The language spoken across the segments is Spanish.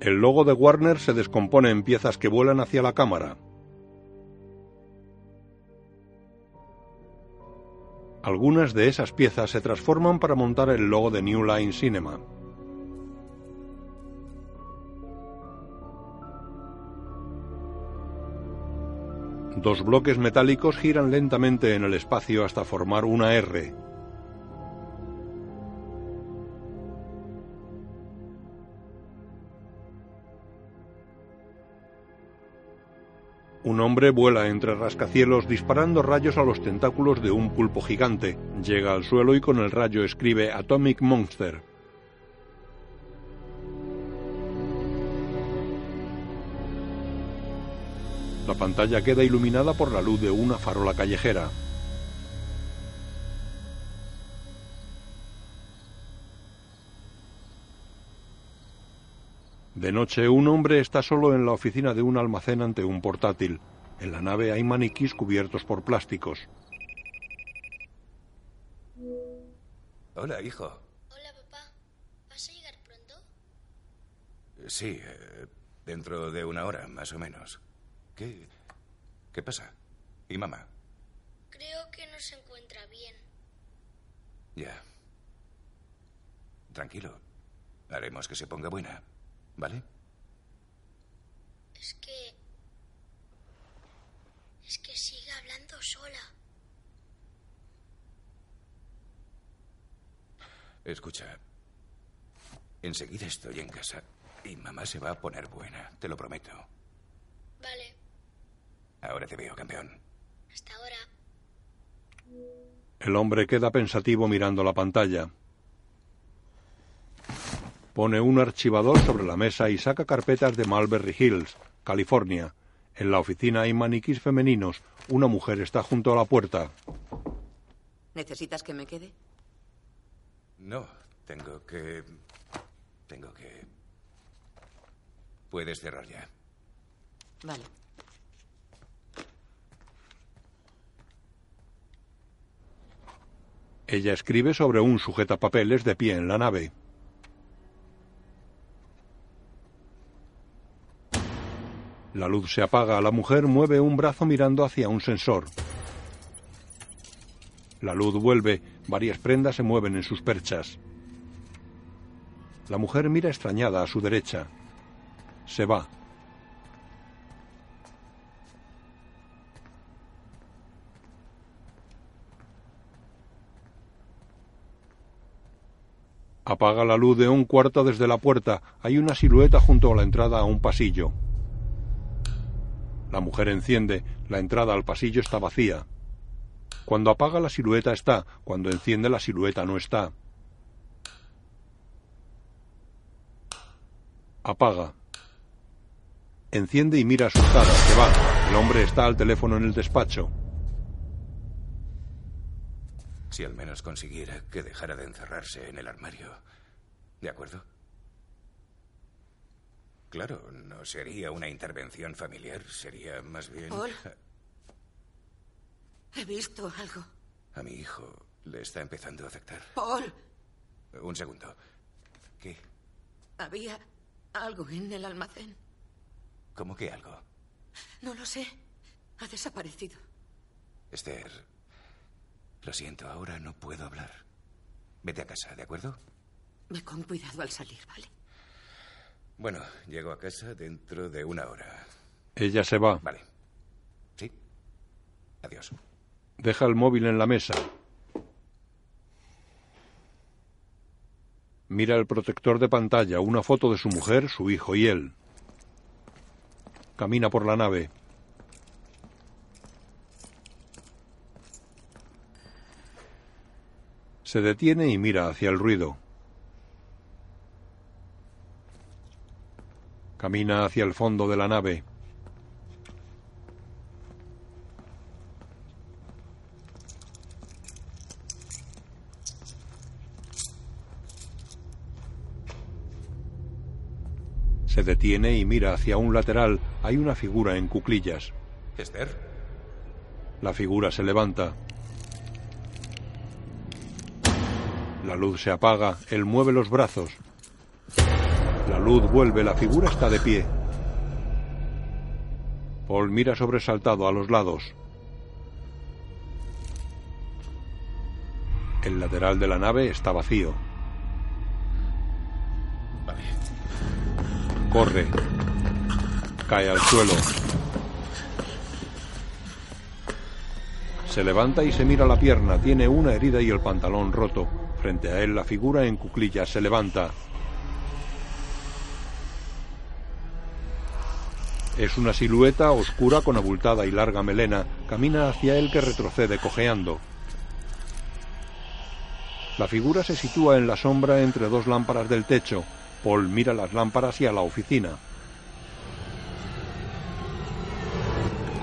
El logo de Warner se descompone en piezas que vuelan hacia la cámara. Algunas de esas piezas se transforman para montar el logo de New Line Cinema. Dos bloques metálicos giran lentamente en el espacio hasta formar una R. Un hombre vuela entre rascacielos disparando rayos a los tentáculos de un pulpo gigante. Llega al suelo y con el rayo escribe Atomic Monster. La pantalla queda iluminada por la luz de una farola callejera. De noche, un hombre está solo en la oficina de un almacén ante un portátil. En la nave hay maniquís cubiertos por plásticos. Hola, hijo. Hola, papá. ¿Vas a llegar pronto? Sí, eh, dentro de una hora, más o menos. ¿Qué. ¿Qué pasa? ¿Y mamá? Creo que no se encuentra bien. Ya. Tranquilo. Haremos que se ponga buena. ¿Vale? Es que... Es que sigue hablando sola. Escucha. Enseguida estoy en casa y mamá se va a poner buena, te lo prometo. Vale, Ahora te veo, campeón. hasta ahora. El hombre queda pensativo mirando la pantalla. Pone un archivador sobre la mesa y saca carpetas de Mulberry Hills, California. En la oficina hay maniquís femeninos. Una mujer está junto a la puerta. ¿Necesitas que me quede? No, tengo que... Tengo que... Puedes cerrar ya. Vale. Ella escribe sobre un sujetapapeles de pie en la nave. La luz se apaga. La mujer mueve un brazo mirando hacia un sensor. La luz vuelve. Varias prendas se mueven en sus perchas. La mujer mira extrañada a su derecha. Se va. Apaga la luz de un cuarto desde la puerta. Hay una silueta junto a la entrada a un pasillo. La mujer enciende. La entrada al pasillo está vacía. Cuando apaga la silueta está. Cuando enciende la silueta no está. Apaga. Enciende y mira asustada. Se va. El hombre está al teléfono en el despacho. Si al menos consiguiera que dejara de encerrarse en el armario. ¿De acuerdo? Claro, no sería una intervención familiar, sería más bien... Paul. He visto algo. A mi hijo le está empezando a afectar. Paul, Un segundo. ¿Qué? había algo en el almacén. ¿Cómo que algo? No lo sé. Ha desaparecido. Esther, lo siento, ahora no puedo hablar. Vete a casa, ¿de acuerdo? Ve con cuidado al salir, ¿vale? Bueno, llego a casa dentro de una hora. Ella se va. Vale. ¿Sí? Adiós. Deja el móvil en la mesa. Mira el protector de pantalla, una foto de su mujer, su hijo y él. Camina por la nave. Se detiene y mira hacia el ruido. Camina hacia el fondo de la nave. Se detiene y mira hacia un lateral. Hay una figura en cuclillas. Esther, La figura se levanta. La luz se apaga. Él mueve los brazos. La luz vuelve, la figura está de pie. Paul mira sobresaltado a los lados. El lateral de la nave está vacío. Vale. Corre. Cae al suelo. Se levanta y se mira la pierna. Tiene una herida y el pantalón roto. Frente a él la figura en cuclillas se levanta. Es una silueta oscura con abultada y larga melena. Camina hacia él que retrocede cojeando. La figura se sitúa en la sombra entre dos lámparas del techo. Paul mira las lámparas y a la oficina.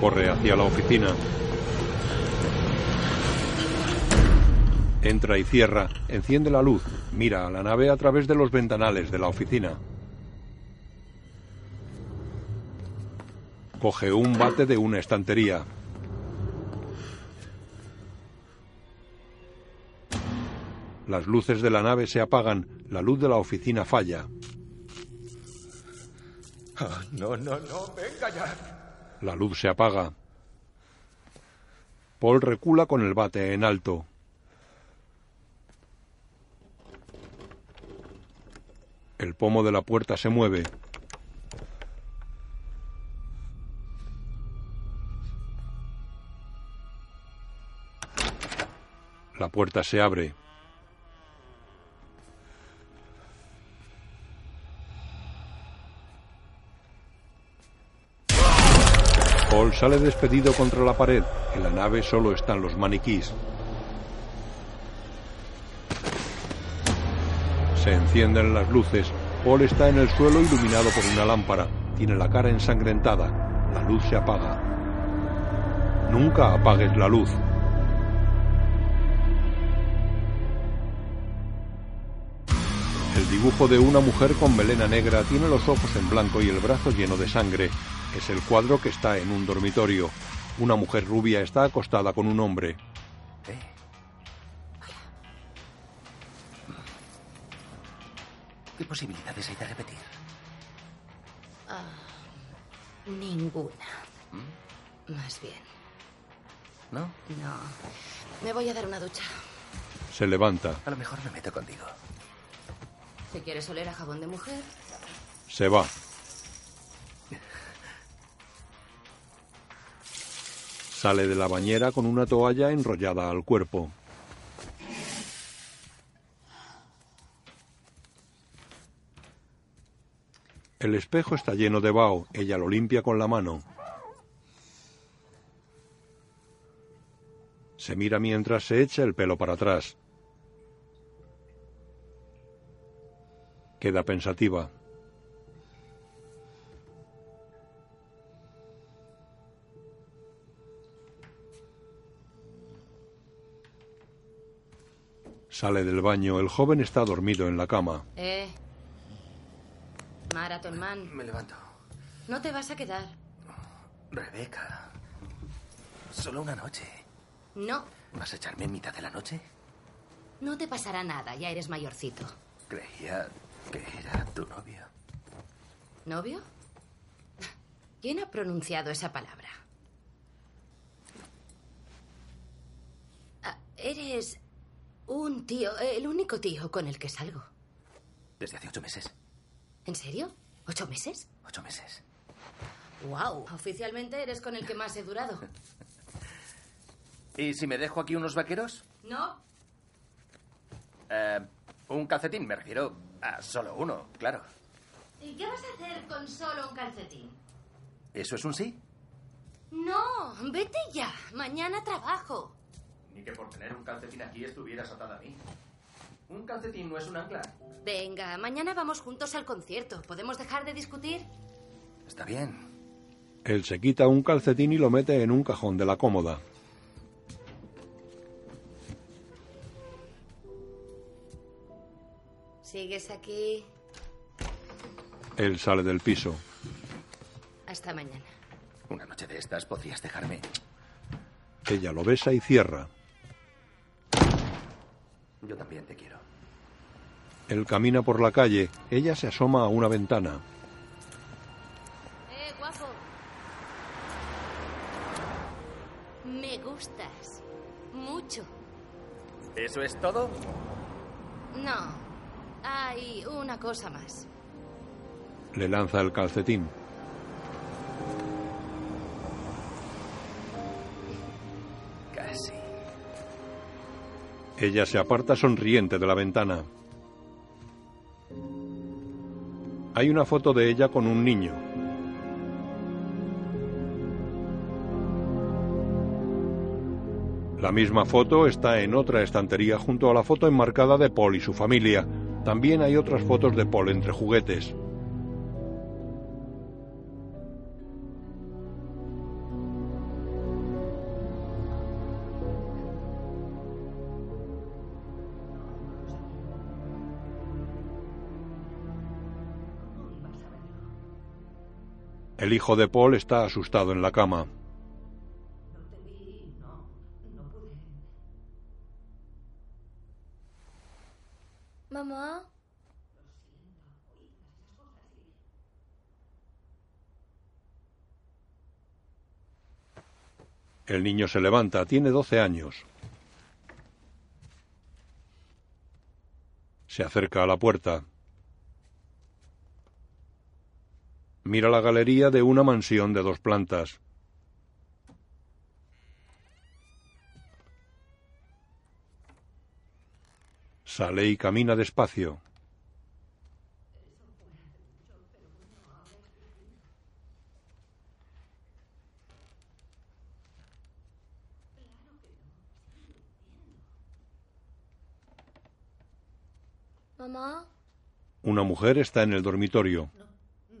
Corre hacia la oficina. Entra y cierra, enciende la luz, mira a la nave a través de los ventanales de la oficina. Coge un bate de una estantería. Las luces de la nave se apagan, la luz de la oficina falla. Oh, no, no, no, venga ya. La luz se apaga. Paul recula con el bate en alto. El pomo de la puerta se mueve. La puerta se abre. Paul sale despedido contra la pared. En la nave solo están los maniquís. Se encienden las luces. Paul está en el suelo iluminado por una lámpara. Tiene la cara ensangrentada. La luz se apaga. Nunca apagues la luz. Dibujo de una mujer con melena negra tiene los ojos en blanco y el brazo lleno de sangre. Es el cuadro que está en un dormitorio. Una mujer rubia está acostada con un hombre. ¿Eh? ¿Qué posibilidades hay de repetir? Ninguna. Más bien. ¿No? No. Me voy a dar una ducha. Se levanta. A lo mejor me meto contigo. Si quieres oler a jabón de mujer, Se va. Sale de la bañera con una toalla enrollada al cuerpo. El espejo está lleno de vaho. Ella lo limpia con la mano. Se mira mientras se echa el pelo para atrás. Queda pensativa. Sale del baño. El joven está dormido en la cama. Eh. Marathon Man. Me levanto. No te vas a quedar. Rebeca. Solo una noche. No. ¿Vas a echarme en mitad de la noche? No te pasará nada. Ya eres mayorcito. Creía que era tu novio. ¿Novio? ¿Quién ha pronunciado esa palabra? Ah, eres un tío, el único tío con el que salgo. Desde hace ocho meses. ¿En serio? ¿Ocho meses? Ocho meses. ¡Wow! Oficialmente eres con el que más he durado. ¿Y si me dejo aquí unos vaqueros? ¿No? Eh, un calcetín, me refiero a solo uno, claro. ¿Y qué vas a hacer con solo un calcetín? ¿Eso es un sí? No, vete ya. Mañana trabajo. Ni que por tener un calcetín aquí estuvieras atada a mí. Un calcetín no es un ancla. Venga, mañana vamos juntos al concierto. ¿Podemos dejar de discutir? Está bien. Él se quita un calcetín y lo mete en un cajón de la cómoda. ¿Sigues aquí? Él sale del piso. Hasta mañana. Una noche de estas podrías dejarme. Ella lo besa y cierra. Yo también te quiero. Él camina por la calle. Ella se asoma a una ventana. Eh, guapo. Me gustas. Mucho. ¿Eso es todo? No. Hay una cosa más. Le lanza el calcetín. Casi. Ella se aparta sonriente de la ventana. Hay una foto de ella con un niño. La misma foto está en otra estantería junto a la foto enmarcada de Paul y su familia. También hay otras fotos de Paul entre juguetes. El hijo de Paul está asustado en la cama. El niño se levanta, tiene 12 años. Se acerca a la puerta. Mira la galería de una mansión de dos plantas. Sale y camina despacio. mamá, Una mujer está en el dormitorio.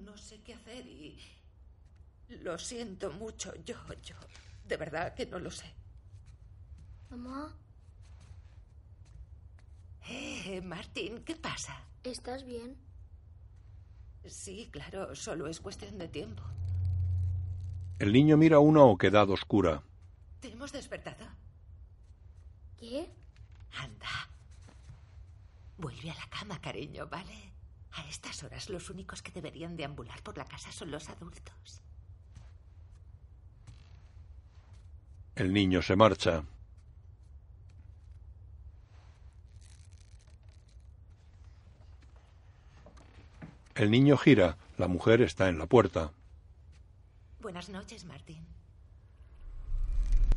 No sé qué hacer y... Lo siento mucho. Yo, yo... De verdad que no lo sé. mamá, Eh, Martín, ¿qué pasa? ¿estás bien? Sí, claro, solo es cuestión de tiempo. El niño mira una oquedad oscura. ¿Te hemos despertado? ¿Qué? Anda. Vuelve a la cama, cariño, ¿vale? A estas horas los únicos que deberían deambular por la casa son los adultos. El niño se marcha. El niño gira. La mujer está en la puerta. Buenas noches, Martín.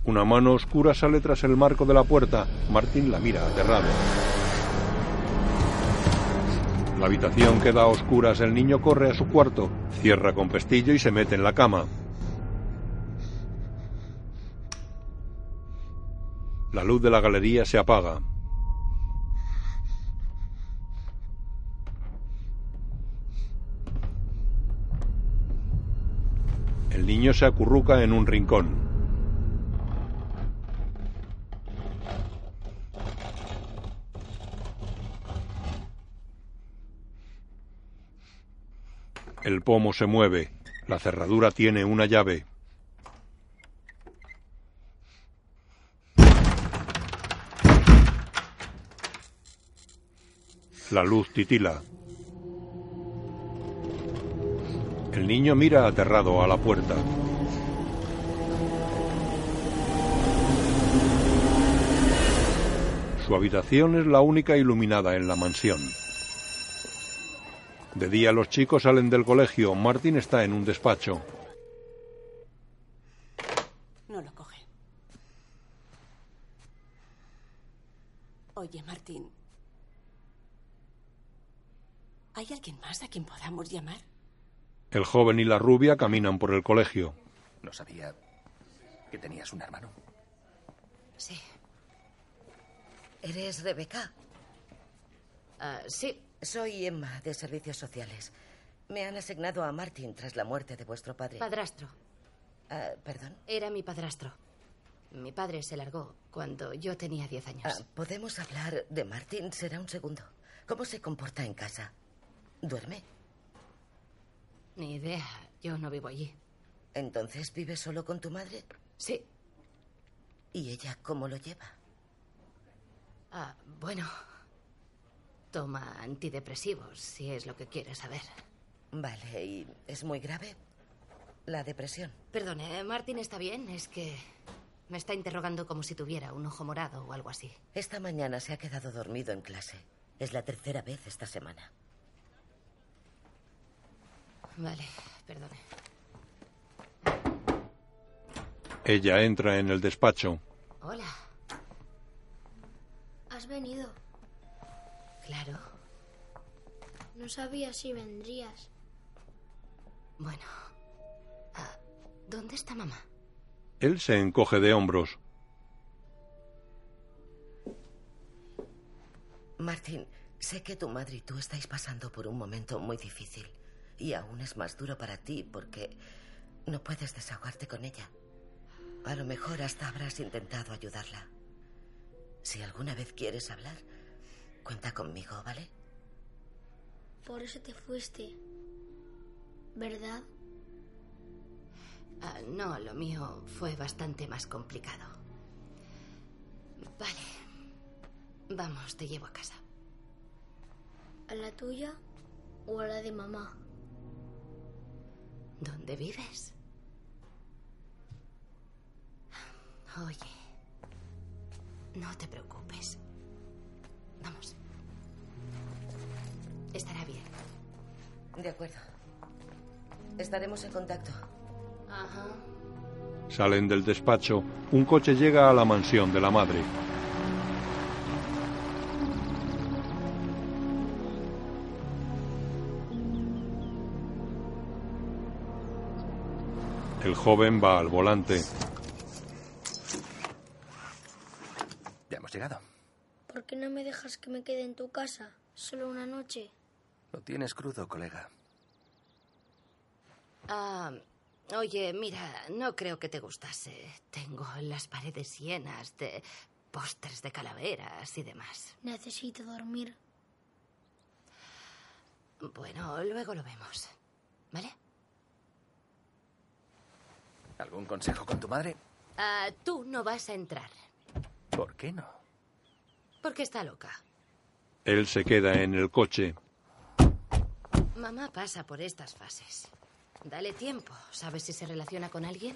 Una mano oscura sale tras el marco de la puerta. Martín la mira aterrado. La habitación queda a oscuras. El niño corre a su cuarto, cierra con pestillo y se mete en la cama. La luz de la galería se apaga. El niño se acurruca en un rincón. El pomo se mueve. La cerradura tiene una llave. La luz titila. El niño mira aterrado a la puerta. Su habitación es la única iluminada en la mansión. De día los chicos salen del colegio. Martín está en un despacho. No lo coge. Oye, Martín. ¿Hay alguien más a quien podamos llamar? El joven y la rubia caminan por el colegio. No sabía que tenías un hermano. Sí. ¿Eres Rebeca? Ah, sí, Soy Emma, de Servicios Sociales. Me han asignado a Martin tras la muerte de vuestro padre. padrastro. Ah, ¿Perdón? Era mi padrastro. Mi padre se largó cuando yo tenía 10 años. Ah, ¿Podemos hablar de Martin? Será un segundo. ¿Cómo se comporta en casa? ¿Duerme? Ni idea, yo no vivo allí. ¿Entonces vive solo con tu madre? Sí. ¿Y ella cómo lo lleva? Ah, bueno. Toma antidepresivos, si es lo que quieres saber. Vale, ¿y es muy grave? La depresión. Perdone, ¿Martin está bien? Es que me está interrogando como si tuviera un ojo morado o algo así. Esta mañana se ha quedado dormido en clase. Es la tercera vez esta semana. Vale, perdone. Ella entra en el despacho. Hola. ¿Has venido? Claro. No sabía si vendrías. Bueno. Ah, ¿Dónde está mamá? Él se encoge de hombros. Martín, sé que tu madre y tú estáis pasando por un momento muy difícil. Y aún es más duro para ti porque no puedes desahogarte con ella. A lo mejor hasta habrás intentado ayudarla. Si alguna vez quieres hablar, cuenta conmigo, ¿vale? Por eso te fuiste. ¿Verdad? Ah, no, lo mío fue bastante más complicado. Vale. Vamos, te llevo a casa. ¿A la tuya o a la de mamá? ¿Dónde vives? Oye, no te preocupes. Vamos. Estará bien. De acuerdo. Estaremos en contacto. Ajá. Salen del despacho. Un coche llega a la mansión de la madre. El joven va al volante. Ya hemos llegado. ¿Por qué no me dejas que me quede en tu casa? Solo una noche. Lo tienes crudo, colega. Ah, oye, mira, no creo que te gustase. Tengo las paredes llenas de pósters de calaveras y demás. Necesito dormir. Bueno, luego lo vemos. ¿Vale? ¿Algún consejo con tu madre? Ah, tú no vas a entrar. ¿Por qué no? Porque está loca. Él se queda en el coche. Mamá pasa por estas fases. Dale tiempo. ¿Sabes si se relaciona con alguien?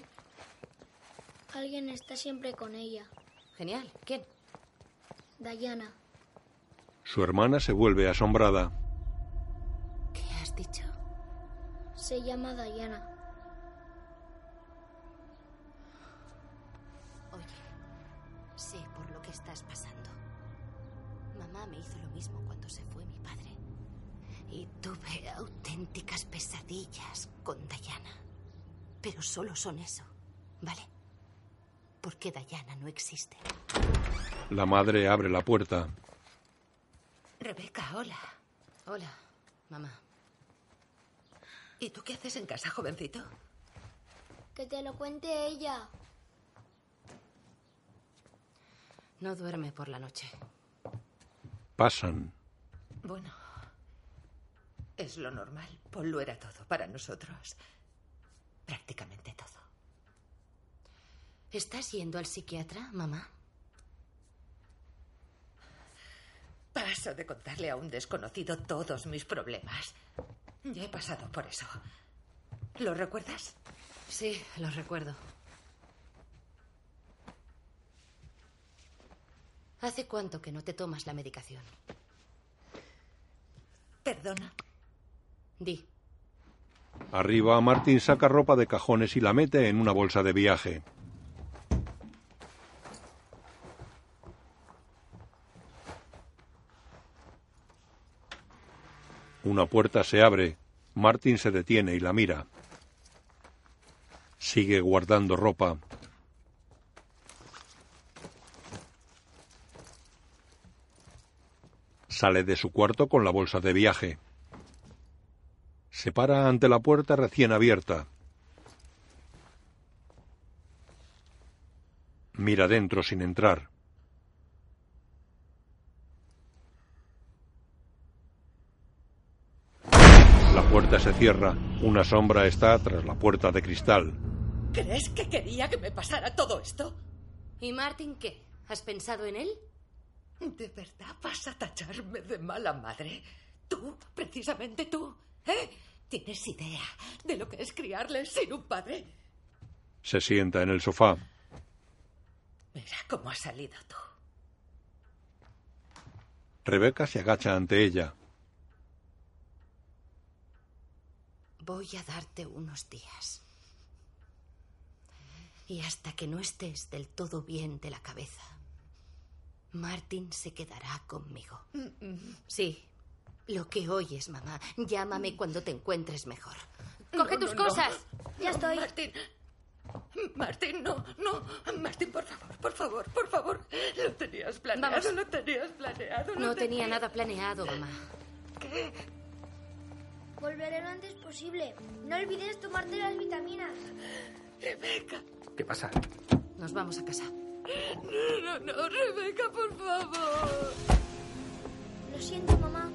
Alguien está siempre con ella. Genial. ¿Quién? Diana. Su hermana se vuelve asombrada. ¿Qué has dicho? Se llama Diana. Auténticas pesadillas con Diana. Pero solo son eso, ¿vale? Porque Diana no existe. La madre abre la puerta. Rebeca, hola. Hola, mamá. ¿Y tú qué haces en casa, jovencito? Que te lo cuente ella. No duerme por la noche. Pasan. Bueno, es lo normal. Paul lo era todo para nosotros. Prácticamente todo. ¿Estás yendo al psiquiatra, mamá? Paso de contarle a un desconocido todos mis problemas. Ya he pasado por eso. ¿Lo recuerdas? Sí, lo recuerdo. ¿Hace cuánto que no te tomas la medicación? Perdona. Arriba, Martin saca ropa de cajones y la mete en una bolsa de viaje. Una puerta se abre. Martin se detiene y la mira. Sigue guardando ropa. Sale de su cuarto con la bolsa de viaje. Se para ante la puerta recién abierta. Mira dentro sin entrar. La puerta se cierra. Una sombra está tras la puerta de cristal. ¿Crees que quería que me pasara todo esto? ¿Y Martin qué? ¿Has pensado en él? ¿De verdad vas a tacharme de mala madre? Tú, precisamente tú, ¿eh? ¿Tienes idea de lo que es criarle sin un padre? Se sienta en el sofá. Mira cómo has salido tú. Rebeca se agacha ante ella. Voy a darte unos días. Y hasta que no estés del todo bien de la cabeza, Martin se quedará conmigo. Sí, lo que oyes, mamá. Llámame cuando te encuentres mejor. Coge No, tus no, no. cosas. Ya estoy. Martín. Martín, no, no. Martín, por favor, por favor, por favor. Lo tenías planeado, Vamos. lo tenías planeado. No tenía nada planeado, mamá. ¿Qué? Volveré lo antes posible. No olvides tomarte las vitaminas. Rebeca. ¿Qué pasa? Nos vamos a casa. No, no, no, Rebeca, por favor. Lo siento, mamá.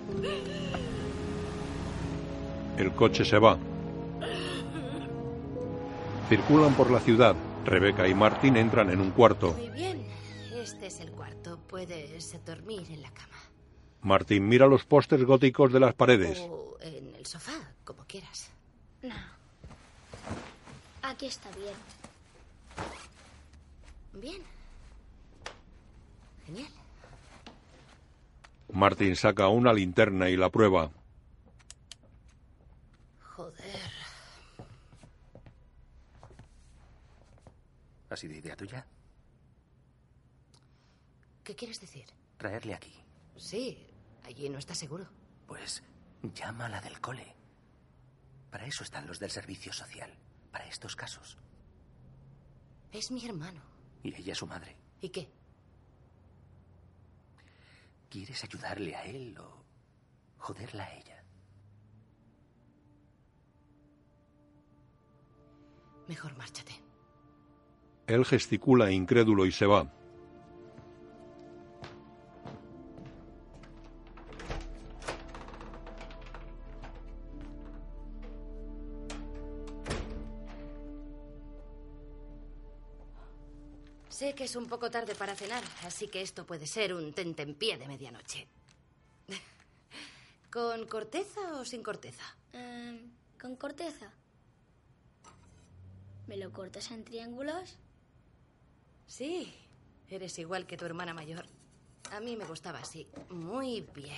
El coche se va. Circulan por la ciudad. Rebeca y Martin entran en un cuarto. Muy bien. Este es el cuarto. Puedes dormir en la cama. Martin mira los pósters góticos de las paredes. O en el sofá, como quieras. No. Aquí está bien. Bien. Genial. Martin saca una linterna y la prueba. Joder. ¿Ha sido idea tuya? ¿Qué quieres decir? Traerle aquí. Sí, allí no estás seguro. Pues llama a la del cole. Para eso están los del servicio social. Para estos casos. Es mi hermano. Y ella es su madre. ¿Y qué? ¿Quieres ayudarle a él o joderla a ella? Mejor márchate. Él gesticula incrédulo y se va. Sé que es un poco tarde para cenar, así que esto puede ser un tentempié de medianoche. ¿Con corteza o sin corteza? Em, con corteza. ¿Me lo cortas en triángulos? Sí, eres igual que tu hermana mayor. A mí me gustaba así. Muy bien.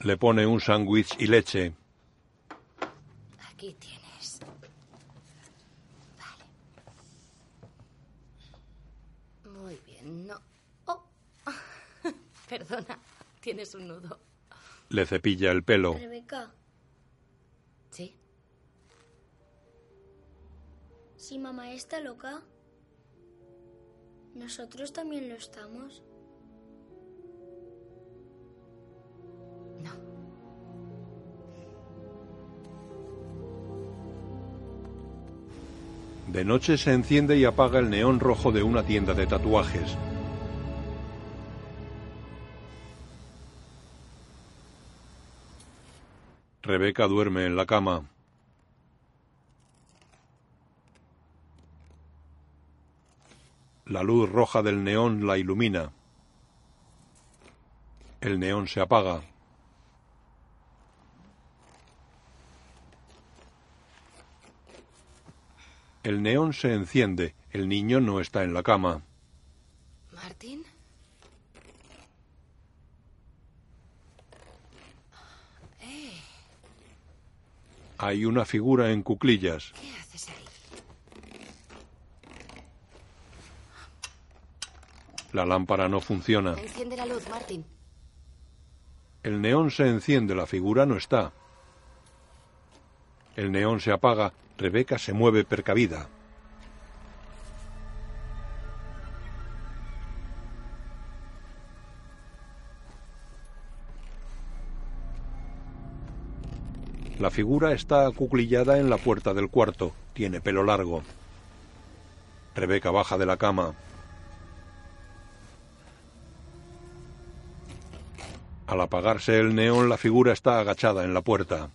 Le pone un sándwich y leche. Aquí tienes. Vale. Muy bien, no. Oh. Perdona, tienes un nudo. Le cepilla el pelo. Rebeca, ¿Sí? si mamá está loca, nosotros también lo estamos. No. De noche se enciende y apaga el neón rojo de una tienda de tatuajes. Rebeca duerme en la cama. La luz roja del neón la ilumina. El neón se apaga. El neón se enciende. El niño no está en la cama. ¿Martín? Hay una figura en cuclillas. ¿qué haces ahí? La lámpara no funciona. Enciende la luz, Martín. El neón se enciende, la figura no está. El neón se apaga, Rebeca se mueve percavida. La figura está acuclillada en la puerta del cuarto. Tiene pelo largo. Rebeca baja de la cama. Al apagarse el neón, la figura está agachada en la puerta.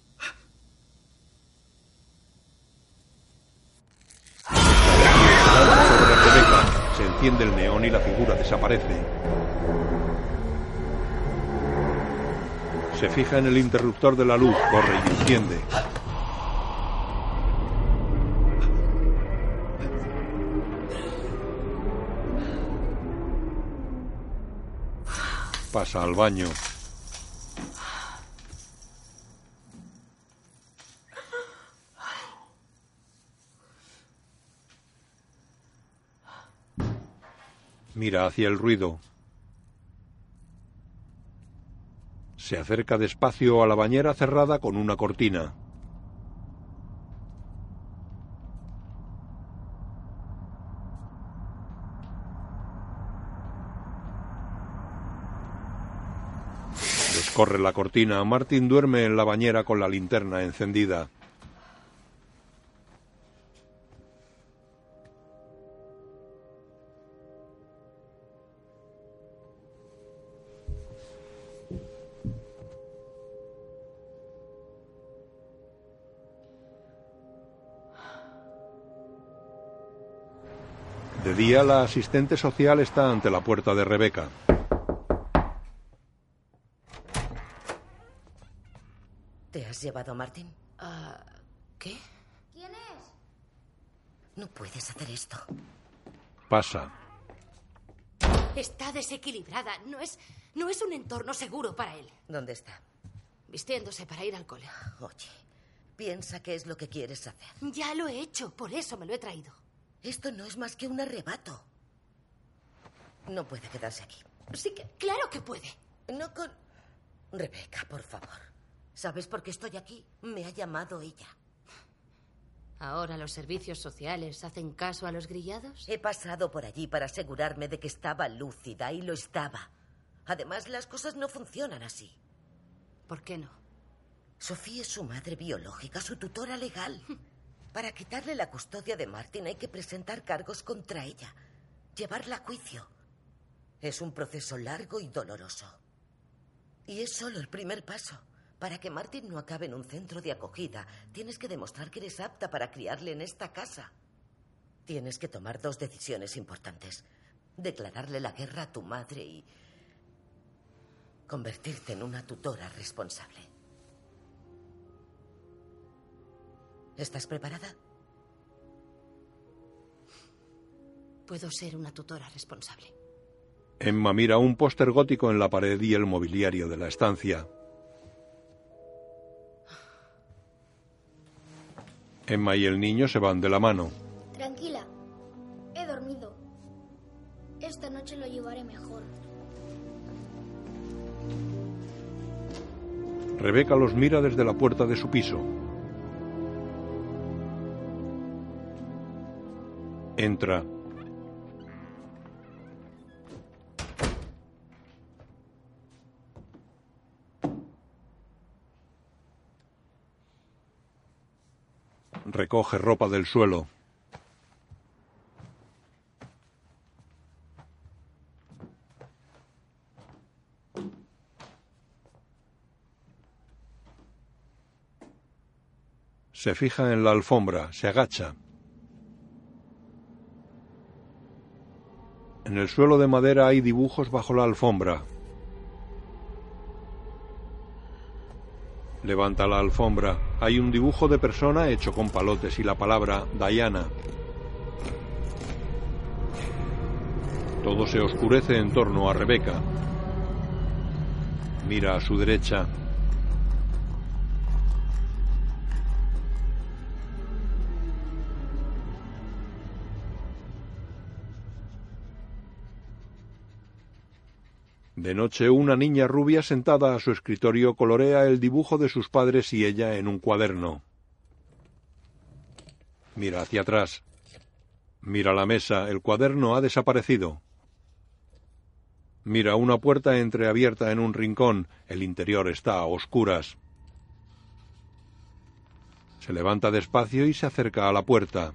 Se enciende el neón y la figura desaparece. Se fija en el interruptor de la luz, corre y enciende. Pasa al baño. Mira hacia el ruido. Se acerca despacio a la bañera cerrada con una cortina. Descorre la cortina. Martin duerme en la bañera con la linterna encendida. La asistente social está ante la puerta de Rebeca. ¿Te has llevado a Martín? Ah, ¿Qué? ¿Quién es? No puedes hacer esto. Pasa. Está desequilibrada. No es, no es un entorno seguro para él. ¿Dónde está? Vistiéndose para ir al cole. Oye, piensa qué es lo que quieres hacer. Ya lo he hecho, por eso me lo he traído. Esto no es más que un arrebato. No puede quedarse aquí. Sí que, claro que puede. No con... Rebeca, por favor. ¿Sabes por qué estoy aquí? Me ha llamado ella. ¿Ahora los servicios sociales hacen caso a los grillados? He pasado por allí para asegurarme de que estaba lúcida y lo estaba. Además, las cosas no funcionan así. ¿Por qué no? Sofía es su madre biológica, su tutora legal. Para quitarle la custodia de Martin hay que presentar cargos contra ella, llevarla a juicio. Es un proceso largo y doloroso. Y es solo el primer paso. Para que Martin no acabe en un centro de acogida, tienes que demostrar que eres apta para criarle en esta casa. Tienes que tomar dos decisiones importantes. Declararle la guerra a tu madre y convertirte en una tutora responsable. ¿Estás preparada? Puedo ser una tutora responsable. Emma mira un póster gótico en la pared y el mobiliario de la estancia. Emma y el niño se van de la mano. Tranquila. He dormido. Esta noche lo llevaré mejor. Rebeca los mira desde la puerta de su piso. Entra. Recoge ropa del suelo. Se fija en la alfombra, se agacha. En el suelo de madera hay dibujos bajo la alfombra. Levanta la alfombra. Hay un dibujo de persona hecho con palotes y la palabra Diana. Todo se oscurece en torno a Rebeca. Mira a su derecha. De noche, una niña rubia sentada a su escritorio colorea el dibujo de sus padres y ella en un cuaderno. Mira hacia atrás. Mira la mesa, el cuaderno ha desaparecido. Mira una puerta entreabierta en un rincón, el interior está a oscuras. Se levanta despacio y se acerca a la puerta.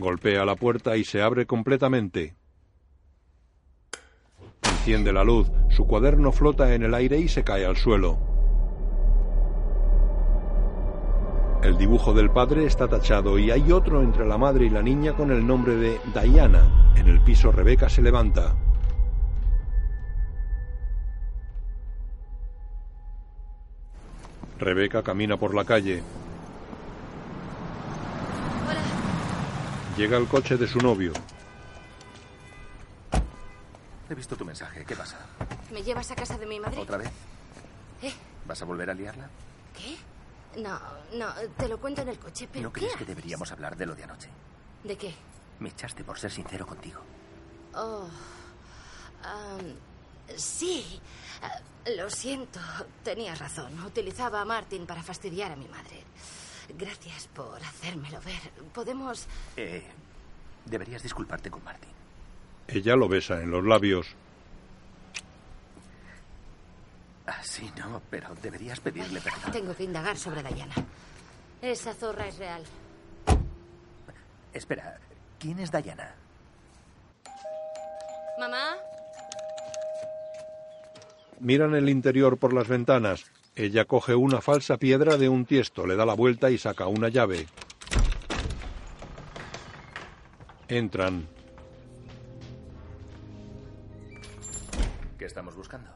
Golpea la puerta y se abre completamente. Enciende la luz, su cuaderno flota en el aire y se cae al suelo. El dibujo del padre está tachado y hay otro entre la madre y la niña con el nombre de Diana. En el piso Rebeca se levanta. Rebeca camina por la calle. Llega el coche de su novio. He visto tu mensaje. ¿Qué pasa? ¿Me llevas a casa de mi madre? ¿Otra vez? ¿Eh? ¿Vas a volver a liarla? ¿Qué? No, no, te lo cuento en el coche, pero ¿No ¿qué crees que deberíamos hablar de lo de anoche? ¿De qué? Me echaste por ser sincero contigo. Oh. sí. Lo siento. Tenías razón. Utilizaba a Martin para fastidiar a mi madre. Gracias por hacérmelo ver. Podemos. Eh, deberías disculparte con Martin. Ella lo besa en los labios. Así no, pero deberías pedirle perdón. Tengo que indagar sobre Diana. Esa zorra es real. Espera, ¿quién es Diana? Mamá. Miran el interior por las ventanas. Ella coge una falsa piedra de un tiesto, le da la vuelta y saca una llave. Entran. ¿Qué estamos buscando?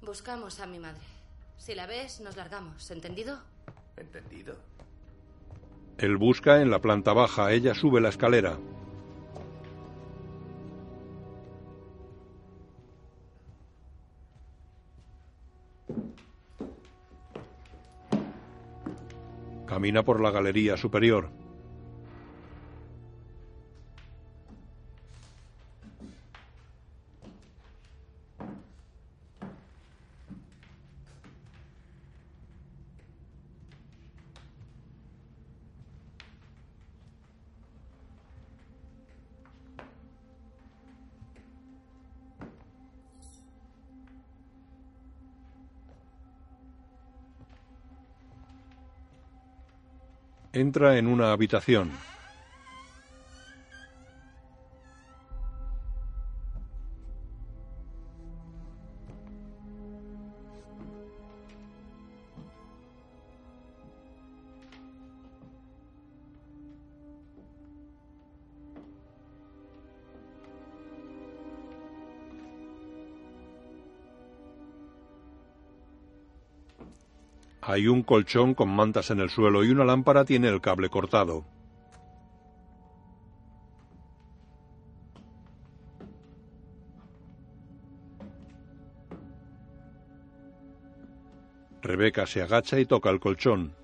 Buscamos a mi madre. Si la ves, nos largamos. ¿Entendido? ¿Entendido? Él busca en la planta baja, ella sube la escalera. Camina por la galería superior. Entra en una habitación. Hay un colchón con mantas en el suelo y una lámpara tiene el cable cortado. Rebeca se agacha y toca el colchón.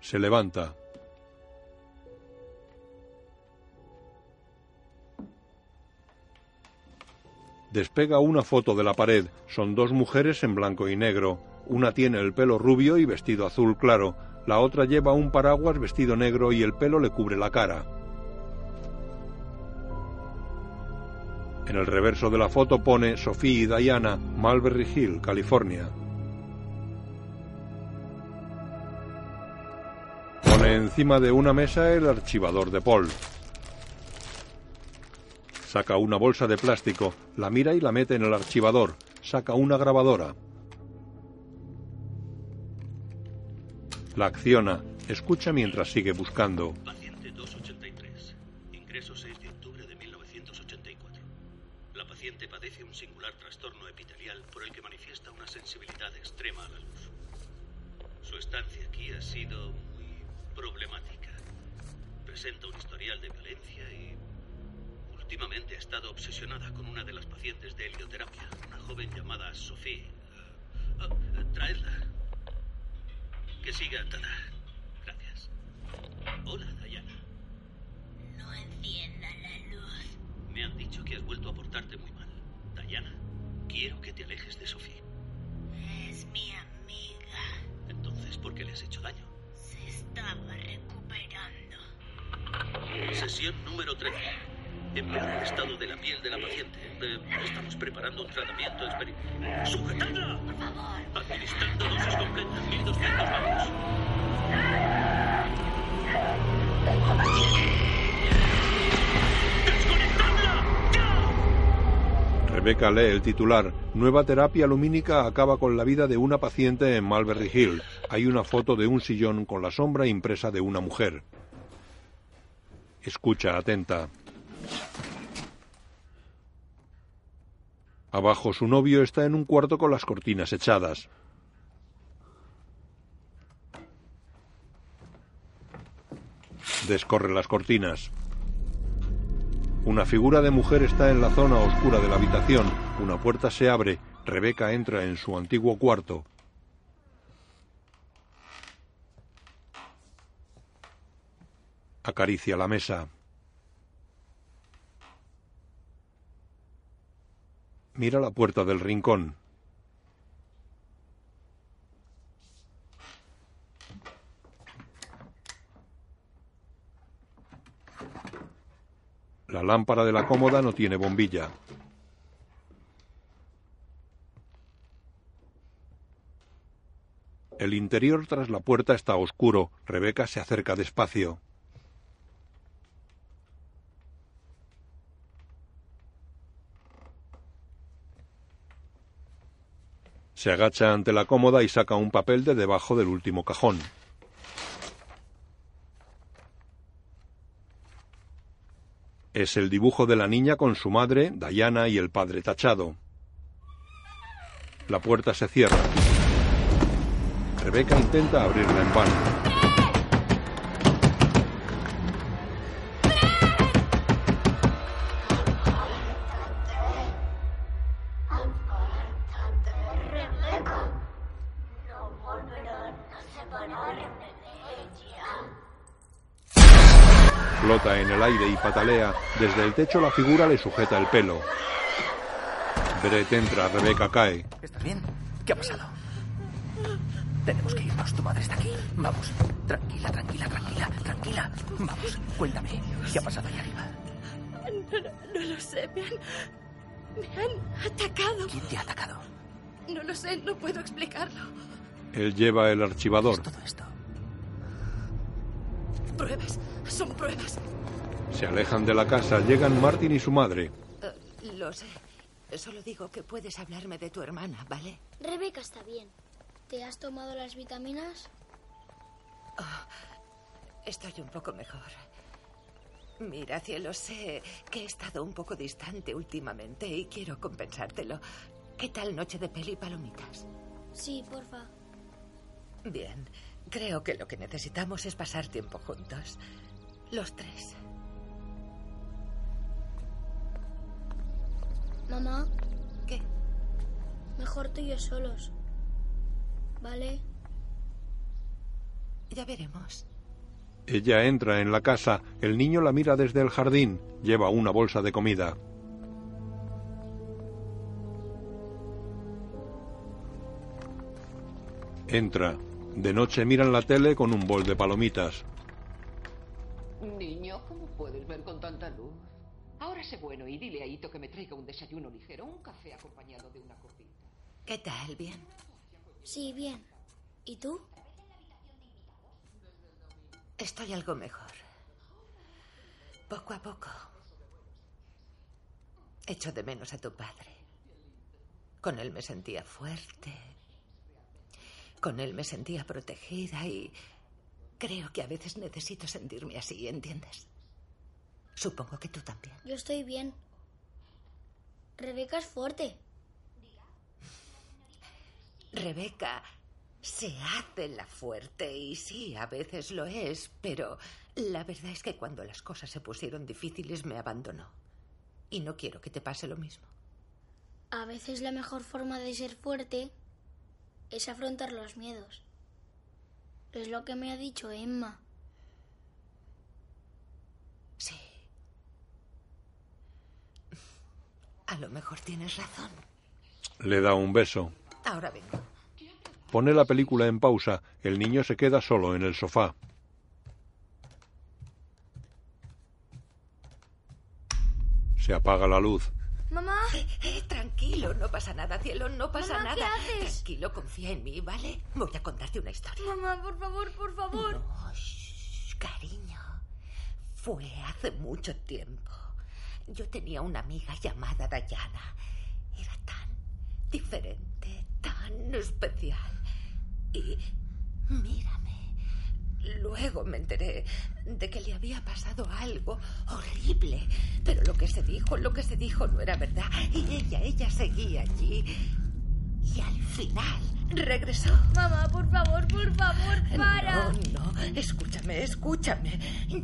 Se levanta. Despega una foto de la pared. Son dos mujeres en blanco y negro. Una tiene el pelo rubio y vestido azul claro. La otra lleva un paraguas vestido negro y el pelo le cubre la cara. En el reverso de la foto pone Sophie y Diana, Mulberry Hill, California. Pone encima de una mesa el archivador de Paul. Saca una bolsa de plástico, la mira y la mete en el archivador. Saca una grabadora. La acciona. Escucha mientras sigue buscando. Que siga titular. Nueva terapia lumínica acaba con la vida de una paciente en Malberry Hill. Hay una foto de un sillón con la sombra impresa de una mujer. Escucha atenta. Abajo su novio está en un cuarto con las cortinas echadas. Descorre las cortinas. Una figura de mujer está en la zona oscura de la habitación. Una puerta se abre. Rebeca entra en su antiguo cuarto. Acaricia la mesa. Mira la puerta del rincón. La lámpara de la cómoda no tiene bombilla. El interior tras la puerta está oscuro. Rebeca se acerca despacio. Se agacha ante la cómoda y saca un papel de debajo del último cajón. Es el dibujo de la niña con su madre, Diana, y el padre tachado. La puerta se cierra. Rebeca intenta abrirla en vano. Flota en el aire y patalea. Desde el techo la figura le sujeta el pelo. Brett entra, Rebeca cae. ¿Estás bien? ¿Qué ha pasado? Tenemos que irnos. Tu madre está aquí. Vamos. Tranquila, tranquila, tranquila, tranquila. Vamos, cuéntame. ¿Qué ha pasado ahí arriba? No, no, no lo sé. Me han. Me han atacado. ¿Quién te ha atacado? No lo sé, no puedo explicarlo. Él lleva el archivador. todo esto? Pruebas. Son pruebas. Se alejan de la casa. Llegan Martin y su madre. Eh, lo sé. Solo digo que puedes hablarme de tu hermana, ¿vale? Rebeca está bien. ¿Te has tomado las vitaminas? Oh, estoy un poco mejor. Mira, cielo, sé que he estado un poco distante últimamente y quiero compensártelo. ¿Qué tal noche de peli y palomitas? Sí, porfa. Bien, creo que lo que necesitamos es pasar tiempo juntos. Los tres. Mamá. ¿Qué? Mejor tú y yo solos. ¿Vale? Ya veremos. Ella entra en la casa. El niño la mira desde el jardín. Lleva una bolsa de comida. Entra. De noche miran la tele con un bol de palomitas. Niño, ¿cómo puedes ver con tanta luz? Ahora sé bueno y dile a Ito que me traiga un desayuno ligero, un café acompañado de una copita. ¿Qué tal? ¿Bien? Sí, bien. ¿Y tú? Estoy algo mejor. Poco a poco. Echo de menos a tu padre. Con él me sentía fuerte. Con él me sentía protegida y creo que a veces necesito sentirme así, ¿entiendes? Supongo que tú también. Yo estoy bien. Rebeca es fuerte. Rebeca se hace la fuerte y sí, a veces lo es, pero la verdad es que cuando las cosas se pusieron difíciles me abandonó. Y no quiero que te pase lo mismo. A veces la mejor forma de ser fuerte es afrontar los miedos. Es lo que me ha dicho Emma. Sí. A lo mejor tienes razón. Le da un beso. Ahora vengo. Pone la película en pausa. El niño se queda solo en el sofá. Se apaga la luz. Mamá. Eh, eh, tranquilo, no pasa nada, cielo, no pasa Mamá, nada. ¿qué haces? Tranquilo, confía en mí, ¿vale? Voy a contarte una historia. Mamá, por favor, por favor. No, shh, cariño. Fue hace mucho tiempo. Yo tenía una amiga llamada Dayana. Era tan diferente, tan especial. Y mírame. Luego me enteré de que le había pasado algo horrible. Pero lo que se dijo, lo que se dijo no era verdad. Y ella, ella seguía allí. Y al final regresó. Mamá, por favor, por favor, para. No, no, escúchame, escúchame.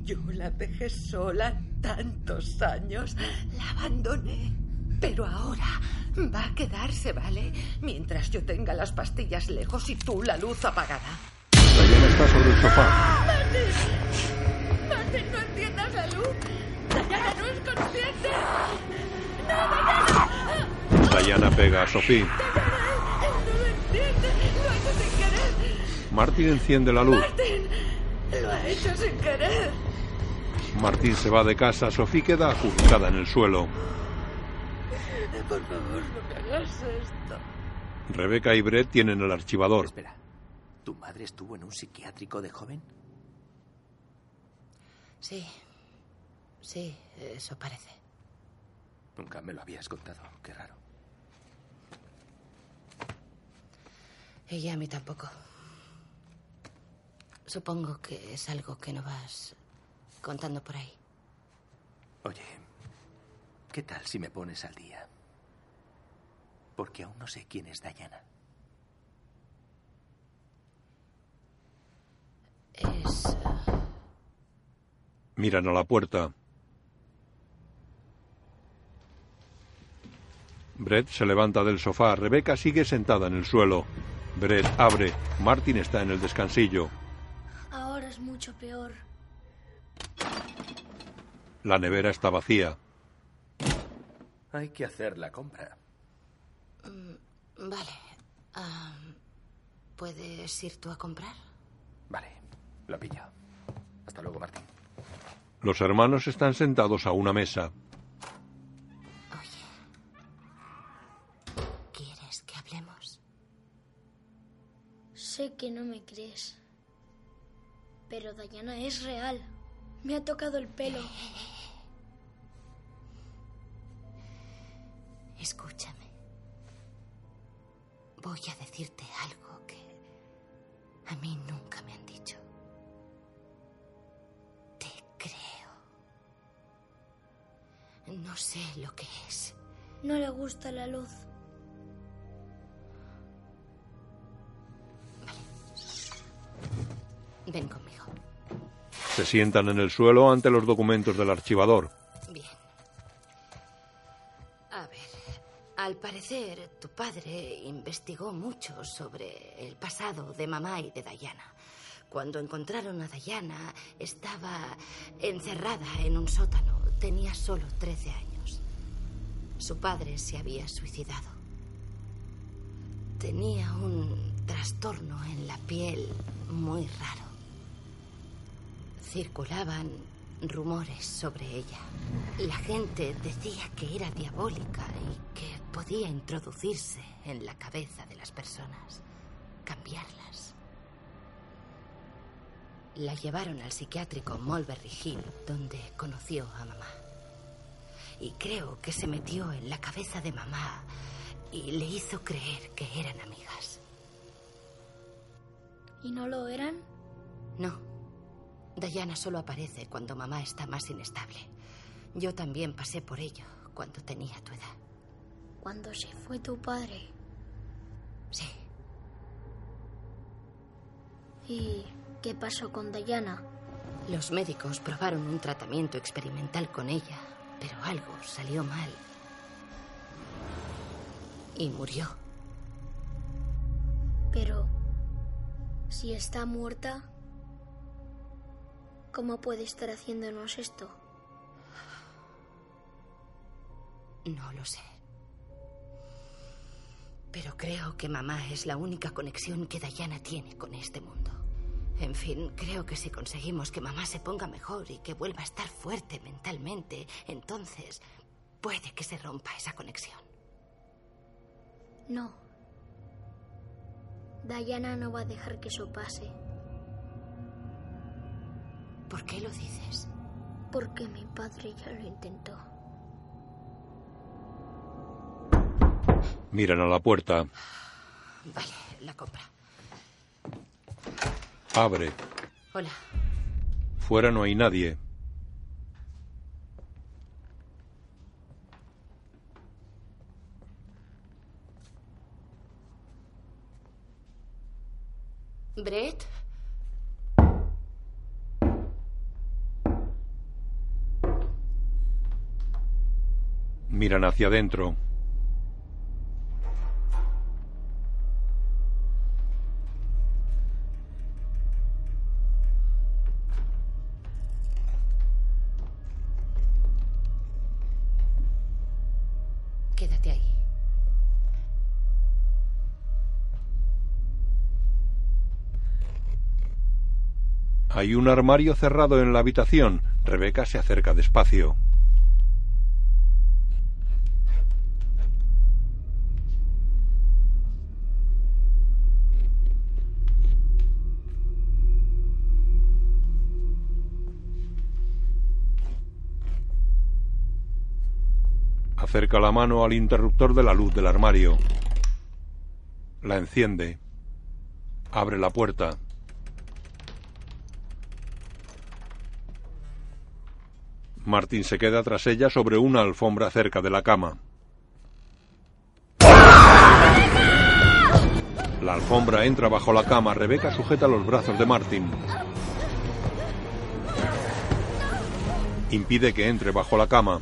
Yo la dejé sola tantos años. La abandoné. Pero ahora va a quedarse, ¿vale? Mientras yo tenga las pastillas lejos y tú la luz apagada. Diana está sobre el sofá. Martin, Martin, no entiendas la luz. Diana no es consciente. No, Diana. Diana pega a Sophie. Él no lo entiende. Lo ha hecho sin querer. Martin enciende la luz. Martin, lo ha hecho sin querer. Martín se va de casa. Sophie queda acurrucada en el suelo. Por favor, no me hagas esto. Rebeca y Brett tienen el archivador. Espera. ¿Tu madre estuvo en un psiquiátrico de joven? Sí. Sí, eso parece. Nunca me lo habías contado. Qué raro. Ella a mí tampoco. Supongo que es algo que no vas contando por ahí. Oye, ¿qué tal si me pones al día? Porque aún no sé quién es Diana. Es... eh, Miran a la puerta. Brett se levanta del sofá. Rebeca sigue sentada en el suelo. Brett abre. Martin está en el descansillo. Ahora es mucho peor. La nevera está vacía. Hay que hacer la compra. mm, vale. Ah, ¿Puedes ir tú a comprar? Lo pillo. Hasta luego, Martín. Los hermanos están sentados a una mesa. ¿Quieres que hablemos? Sé que no me crees. Pero Diana es real. Me ha tocado el pelo. Escúchame. Voy a decirte algo que a mí nunca me han dicho. No sé lo que es. No le gusta la luz. Ven conmigo. Se sientan en el suelo ante los documentos del archivador. Bien. A ver, al parecer tu padre investigó mucho sobre el pasado de mamá y de Diana. Cuando encontraron a Diana, estaba encerrada en un sótano. Tenía solo 13 años. Su padre se había suicidado. Tenía un trastorno en la piel muy raro. Circulaban rumores sobre ella. La gente decía que era diabólica y que podía introducirse en la cabeza de las personas, cambiarlas. La llevaron al psiquiátrico Mulberry Hill, donde conoció a mamá. Y creo que se metió en la cabeza de mamá y le hizo creer que eran amigas. ¿Y no lo eran? No. Diana solo aparece cuando mamá está más inestable. Yo también pasé por ello cuando tenía tu edad. Cuando se fue tu padre. Sí. ¿Y qué pasó con Diana? Los médicos probaron un tratamiento experimental con ella, pero algo salió mal. Y murió. Pero... Si está muerta... ¿Cómo puede estar haciéndonos esto? No lo sé. Pero creo que mamá es la única conexión que Diana tiene con este mundo. En fin, creo que si conseguimos que mamá se ponga mejor y que vuelva a estar fuerte mentalmente, entonces puede que se rompa esa conexión. No. Diana no va a dejar que eso pase. ¿Por qué lo dices? Porque mi padre ya lo intentó. Miran a la puerta. Vale, la compra. Abre. Hola. Fuera no hay nadie. Brett. Miran hacia adentro. Hay un armario cerrado en la habitación. Rebeca se acerca despacio. Acerca la mano al interruptor de la luz del armario. La enciende. Abre la puerta. Martin se queda tras ella sobre una alfombra cerca de la cama. La alfombra entra bajo la cama. Rebeca sujeta los brazos de Martin. Impide que entre bajo la cama.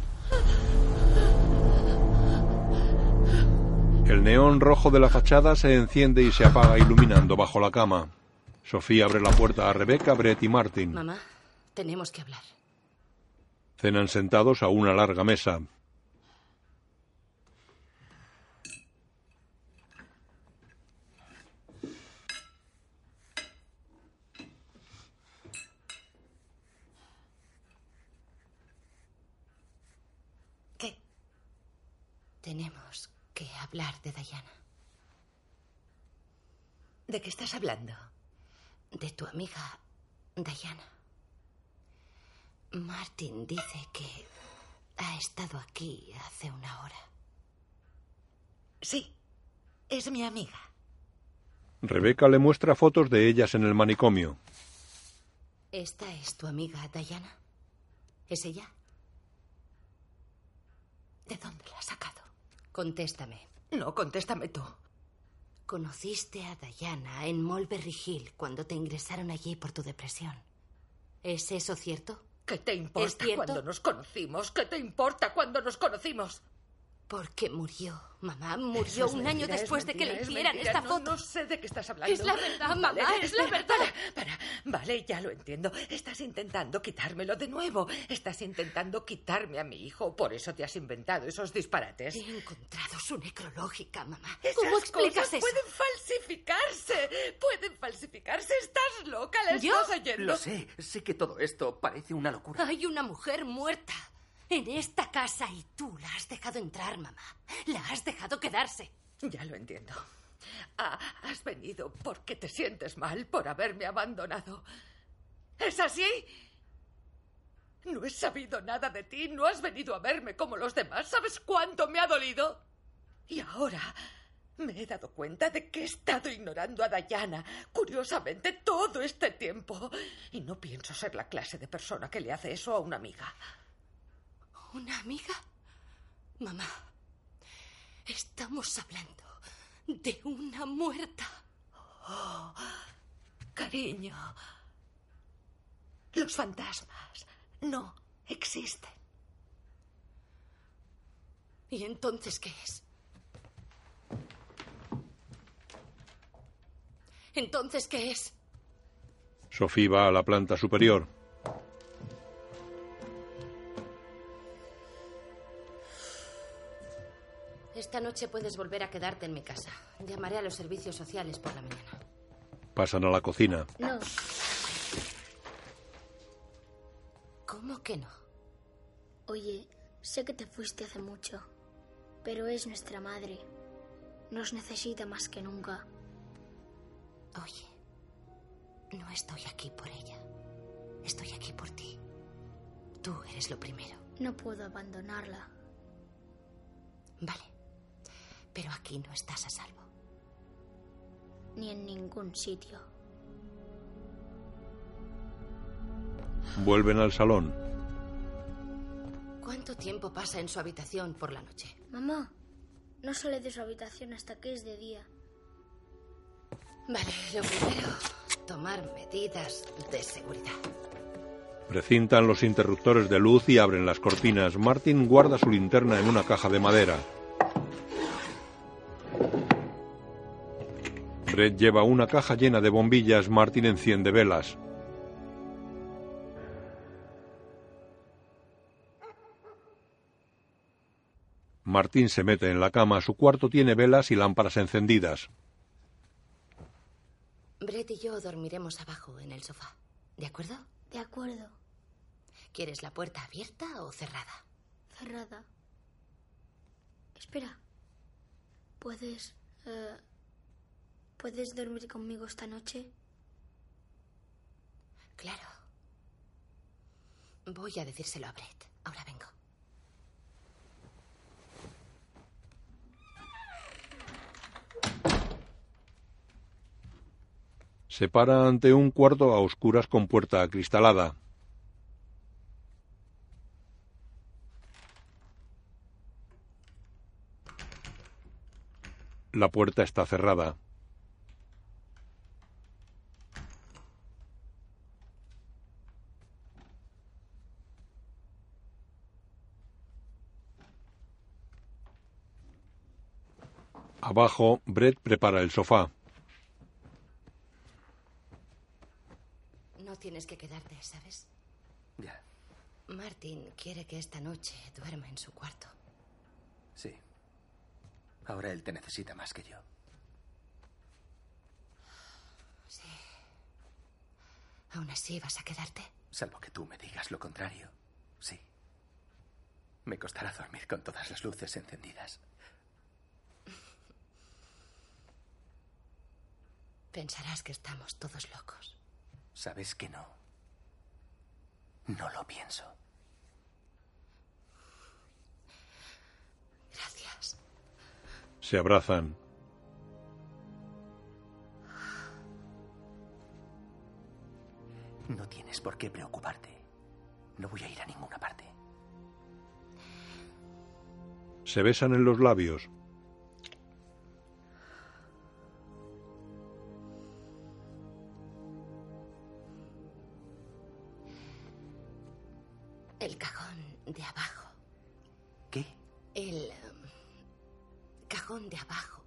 El neón rojo de la fachada se enciende y se apaga iluminando bajo la cama. Sofía abre la puerta a Rebeca, Brett y Martin. Mamá, tenemos que hablar. Cenan sentados a una larga mesa. ¿Qué? Tenemos que hablar de Diana. ¿De qué estás hablando? De tu amiga Diana. Martin dice que ha estado aquí hace una hora. Sí, es mi amiga. Rebeca le muestra fotos de ellas en el manicomio. ¿Esta es tu amiga Diana? ¿Es ella? ¿De dónde la has sacado? Contéstame. No, contéstame tú. Conociste a Diana en Mulberry Hill cuando te ingresaron allí por tu depresión. ¿Es eso cierto? ¿Qué te importa cuando nos conocimos? ¿Qué te importa cuando nos conocimos? Porque murió, mamá. Murió es un año mentira, después de que le es hicieran esta No, foto. No sé de qué estás hablando. Es la verdad, mamá, Vale, es la espera, verdad. Para, para. Vale, ya lo entiendo. Estás intentando quitármelo de nuevo. Estás intentando quitarme a mi hijo. Por eso te has inventado esos disparates. He encontrado su necrológica, mamá. Esas ¿Cómo explicas cosas eso? Pueden falsificarse. Pueden falsificarse. ¿Estás loca? ¿La ¿Yo? estás oyendo? Lo sé, sé que todo esto parece una locura. Hay una mujer muerta en esta casa y tú la has dejado entrar, mamá. La has dejado quedarse. Ya lo entiendo. Ah, has venido porque te sientes mal por haberme abandonado. ¿Es así? No he sabido nada de ti, no has venido a verme como los demás. ¿Sabes cuánto me ha dolido? Y ahora me he dado cuenta de que he estado ignorando a Dayana, curiosamente, todo este tiempo. Y no pienso ser la clase de persona que le hace eso a una amiga. ¿Una amiga? Mamá, estamos hablando de una muerta. Oh, cariño. Los fantasmas no existen. ¿Y entonces qué es? ¿Entonces qué es? Sofía va a la planta superior. Esta noche puedes volver a quedarte en mi casa. Llamaré a los servicios sociales por la mañana. Pasan a la cocina. No, ¿Cómo que no? oye, sé que te fuiste hace mucho, pero es nuestra madre. Nos necesita más que nunca. Oye, no estoy aquí por ella. Estoy aquí por ti. Tú eres lo primero. No puedo abandonarla. Vale. Pero aquí no estás a salvo. Ni en ningún sitio. Vuelven al salón. ¿Cuánto tiempo pasa en su habitación por la noche? Mamá, no sale de su habitación hasta que es de día. Vale, lo primero, tomar medidas de seguridad. Precintan los interruptores de luz y abren las cortinas. Martin guarda su linterna en una caja de madera. Brett lleva una caja llena de bombillas. Martin enciende velas. Martín se mete en la cama. Su cuarto tiene velas y lámparas encendidas. Brett y yo dormiremos abajo en el sofá. ¿De acuerdo? De acuerdo. ¿Quieres la puerta abierta o cerrada? Cerrada. Espera. ¿Puedes... eh, ¿Puedes dormir conmigo esta noche? Claro. Voy a decírselo a Brett. Ahora vengo. Se para ante un cuarto a oscuras con puerta acristalada. La puerta está cerrada. Abajo, Brett prepara el sofá. No tienes que quedarte, ¿sabes? Ya, Martin quiere que esta noche duerma en su cuarto. sí. Ahora él te necesita más que yo. Sí. ¿Aún así vas a quedarte? Salvo que tú me digas lo contrario. Sí. Me costará dormir con todas las luces encendidas. Pensarás que estamos todos locos. Sabes que no. No lo pienso. Gracias. Se abrazan. No tienes por qué preocuparte. No voy a ir a ninguna parte. Se besan en los labios. Cajón de abajo.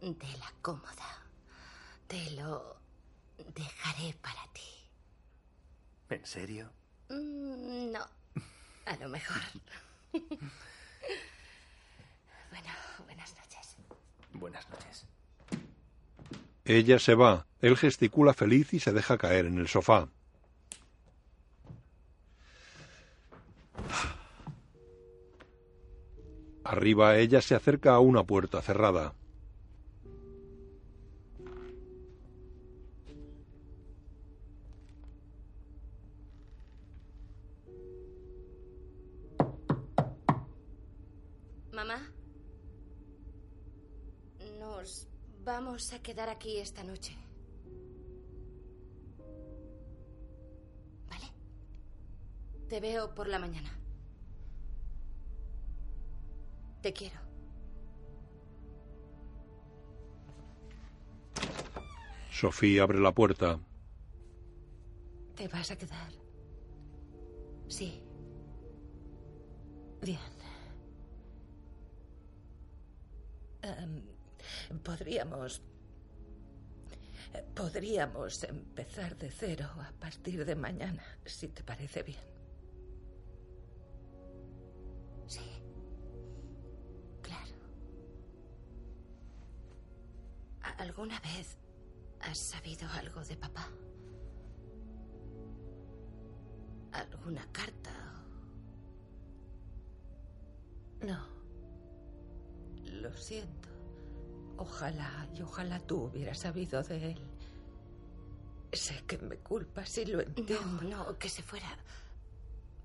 De la cómoda. Te lo dejaré para ti. ¿En serio? Mm, No. A lo mejor. bueno, buenas noches. Buenas noches. Ella se va. Él gesticula feliz y se deja caer en el sofá. Arriba ella se acerca a una puerta cerrada. Mamá. Nos vamos a quedar aquí esta noche. ¿Vale? Te veo por la mañana. Te quiero. Sofía abre la puerta. ¿Te vas a quedar? Sí. Bien. Em, podríamos... Podríamos empezar de cero a partir de mañana, si te parece bien. ¿Alguna vez has sabido algo de papá? ¿Alguna carta? No. Lo siento. Ojalá y ojalá tú hubieras sabido de él. Sé que me culpas y lo entiendo. No, no, que se fuera.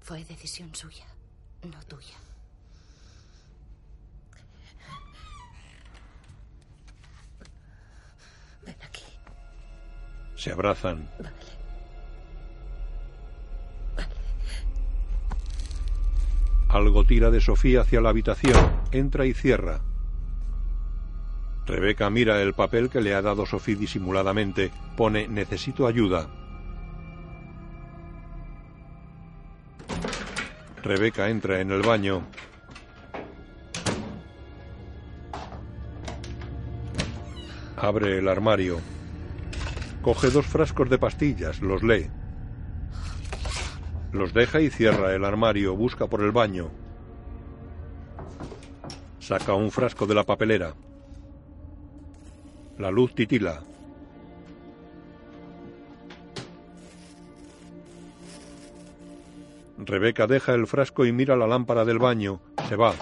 Fue decisión suya, no tuya. Se abrazan. Algo tira de Sofía hacia la habitación, entra y cierra. Rebeca mira el papel que le ha dado Sofía disimuladamente. Pone necesito ayuda. Rebeca entra en el baño. Abre el armario. Coge dos frascos de pastillas, los lee. Los deja y cierra el armario, busca por el baño. Saca un frasco de la papelera. La luz titila. Rebeca deja el frasco y mira la lámpara del baño. Se va.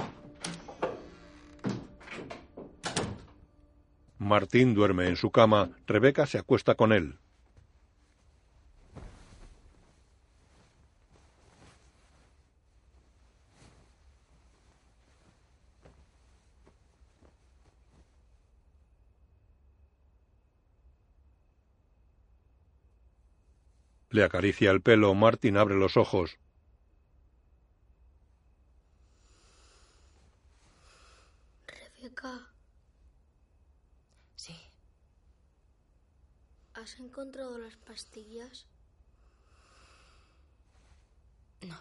Martín duerme en su cama. Rebeca se acuesta con él. Le acaricia el pelo. Martín abre los ojos. Rebeca, Sí, ¿has encontrado las pastillas? no.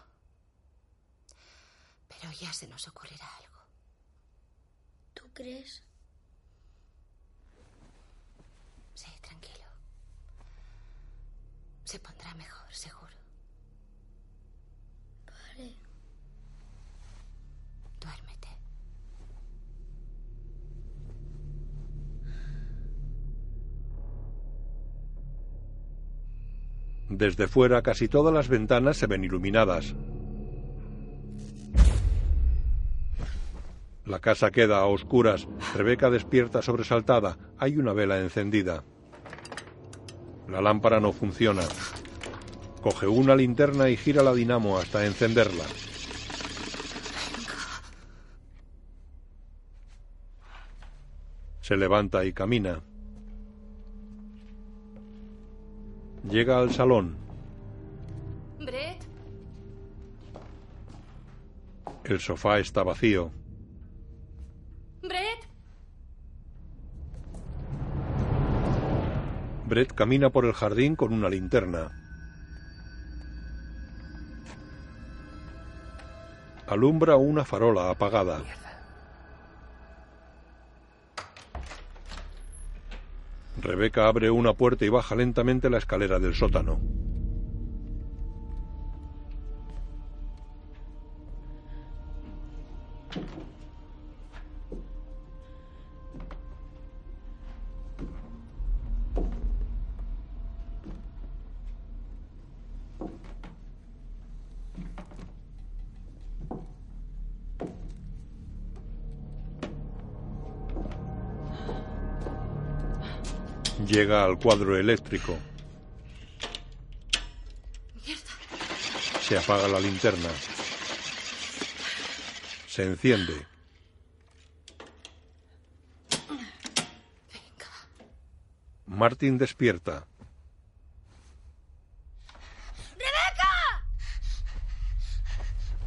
Pero ya se nos ocurrirá algo. ¿Tú crees? Sí, tranquilo. Se pondrá mejor, seguro. Vale. Duérmete. Desde fuera casi todas las ventanas se ven iluminadas. La casa queda a oscuras. Rebeca despierta sobresaltada. Hay una vela encendida. La lámpara no funciona. Coge una linterna y gira la dinamo hasta encenderla. Se levanta y camina. Llega al salón. Brett, El sofá está vacío. Brett. Brett camina por el jardín con una linterna. Alumbra una farola apagada. Rebeca abre una puerta y baja lentamente la escalera del sótano. Llega al cuadro eléctrico. Se apaga la linterna. Se enciende. Martin despierta.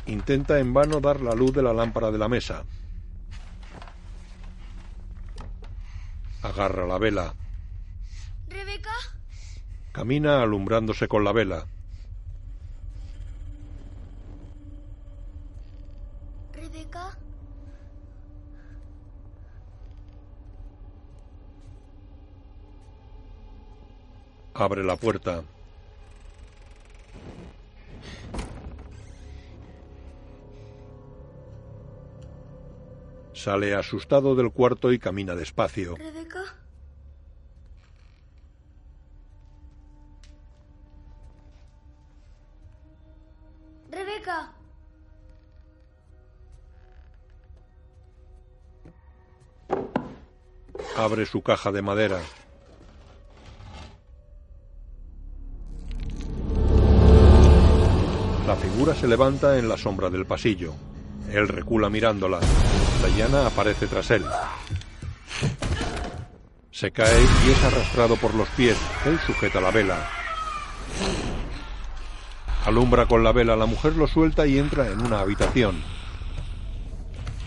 Intenta en vano dar la luz de la lámpara de la mesa. Agarra la vela. Camina alumbrándose con la vela. ¿Rebeca? Abre la puerta. Sale asustado del cuarto y camina despacio. ¿Rebeca? Abre su caja de madera. La figura se levanta en la sombra del pasillo. Él recula mirándola. Diana aparece tras él. Se cae y es arrastrado por los pies. Él sujeta la vela. Alumbra con la vela, la mujer lo suelta y entra en una habitación.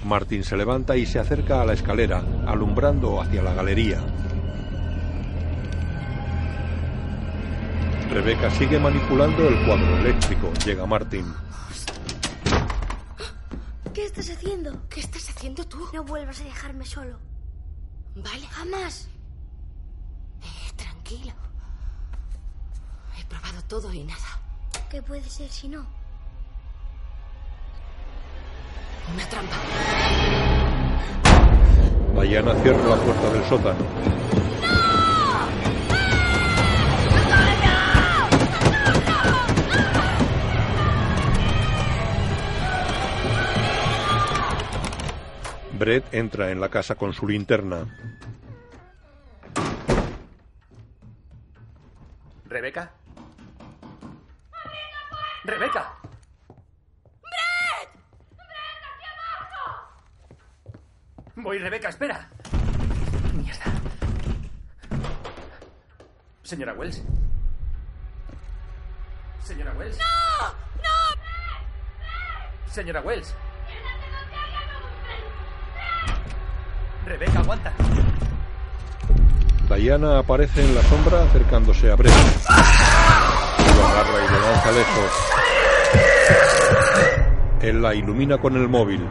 Martin se levanta y se acerca a la escalera, alumbrando hacia la galería. Rebeca sigue manipulando el cuadro eléctrico. Llega Martin. ¿Qué estás haciendo? ¿Qué estás haciendo tú? No vuelvas a dejarme solo. Vale. Jamás. Eh, tranquilo. He probado todo y nada. ¿Qué puede ser si no? Una trampa. Diana cierra la puerta del sótano. Brett entra en la casa con su linterna. ¿Rebeca? ¡Rebeca! Voy, Rebeca, espera. Mierda. Señora Wells. Señora Wells. ¡No! ¡No! Señora Wells. Rebeca, aguanta. Diana aparece en la sombra acercándose a Brett. Lo agarra y lo lanza lejos. Él la ilumina con el móvil.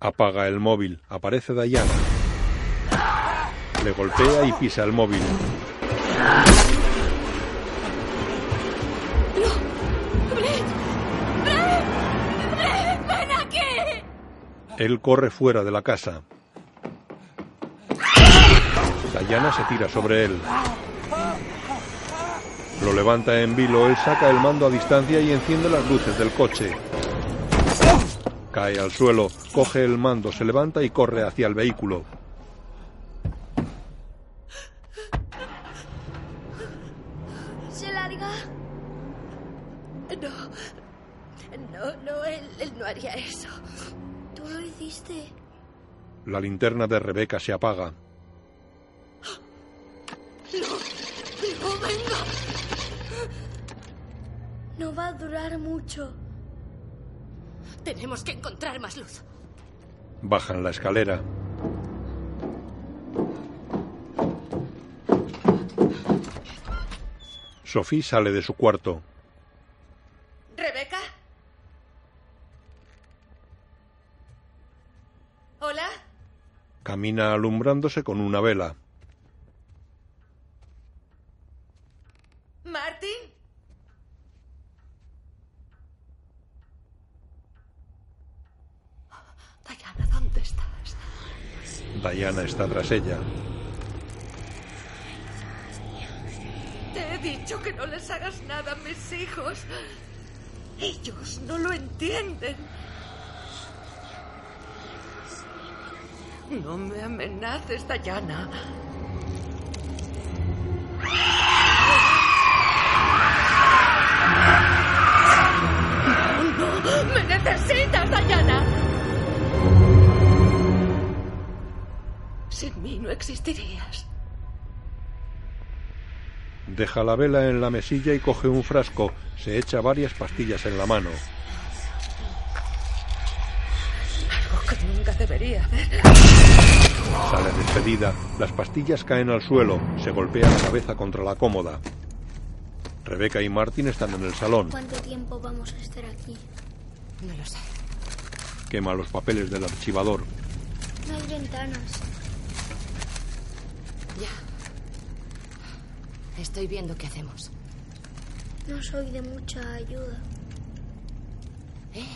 Apaga el móvil. Aparece Diana. Le golpea y pisa el móvil. ¡Ven aquí! Él corre fuera de la casa. Diana se tira sobre él. Lo levanta en vilo, él saca el mando a distancia y enciende las luces del coche. Cae al suelo, coge el mando, se levanta y corre hacia el vehículo. ¿Se larga? No. No, no, él, él no haría eso. Tú lo hiciste. La linterna de Rebeca se apaga. No, no, venga. No va a durar mucho. Tenemos que encontrar más luz. Bajan la escalera. Sophie sale de su cuarto. ¿Rebeca? ¿Hola? Camina alumbrándose con una vela. ¿Martin? Diana, ¿dónde estás? Diana está tras ella. Te he dicho que no les hagas nada a mis hijos. Ellos no lo entienden. No me amenaces, Diana. Sin mí no existirías. Deja la vela en la mesilla y coge un frasco. Se echa varias pastillas en la mano. Algo que nunca debería hacer. Sale despedida. Las pastillas caen al suelo. Se golpea la cabeza contra la cómoda. Rebeca y Martin están en el salón. ¿Cuánto tiempo vamos a estar aquí? No lo sé. Quema los papeles del archivador. No hay ventanas. Ya. Estoy viendo qué hacemos. No soy de mucha ayuda. Eh,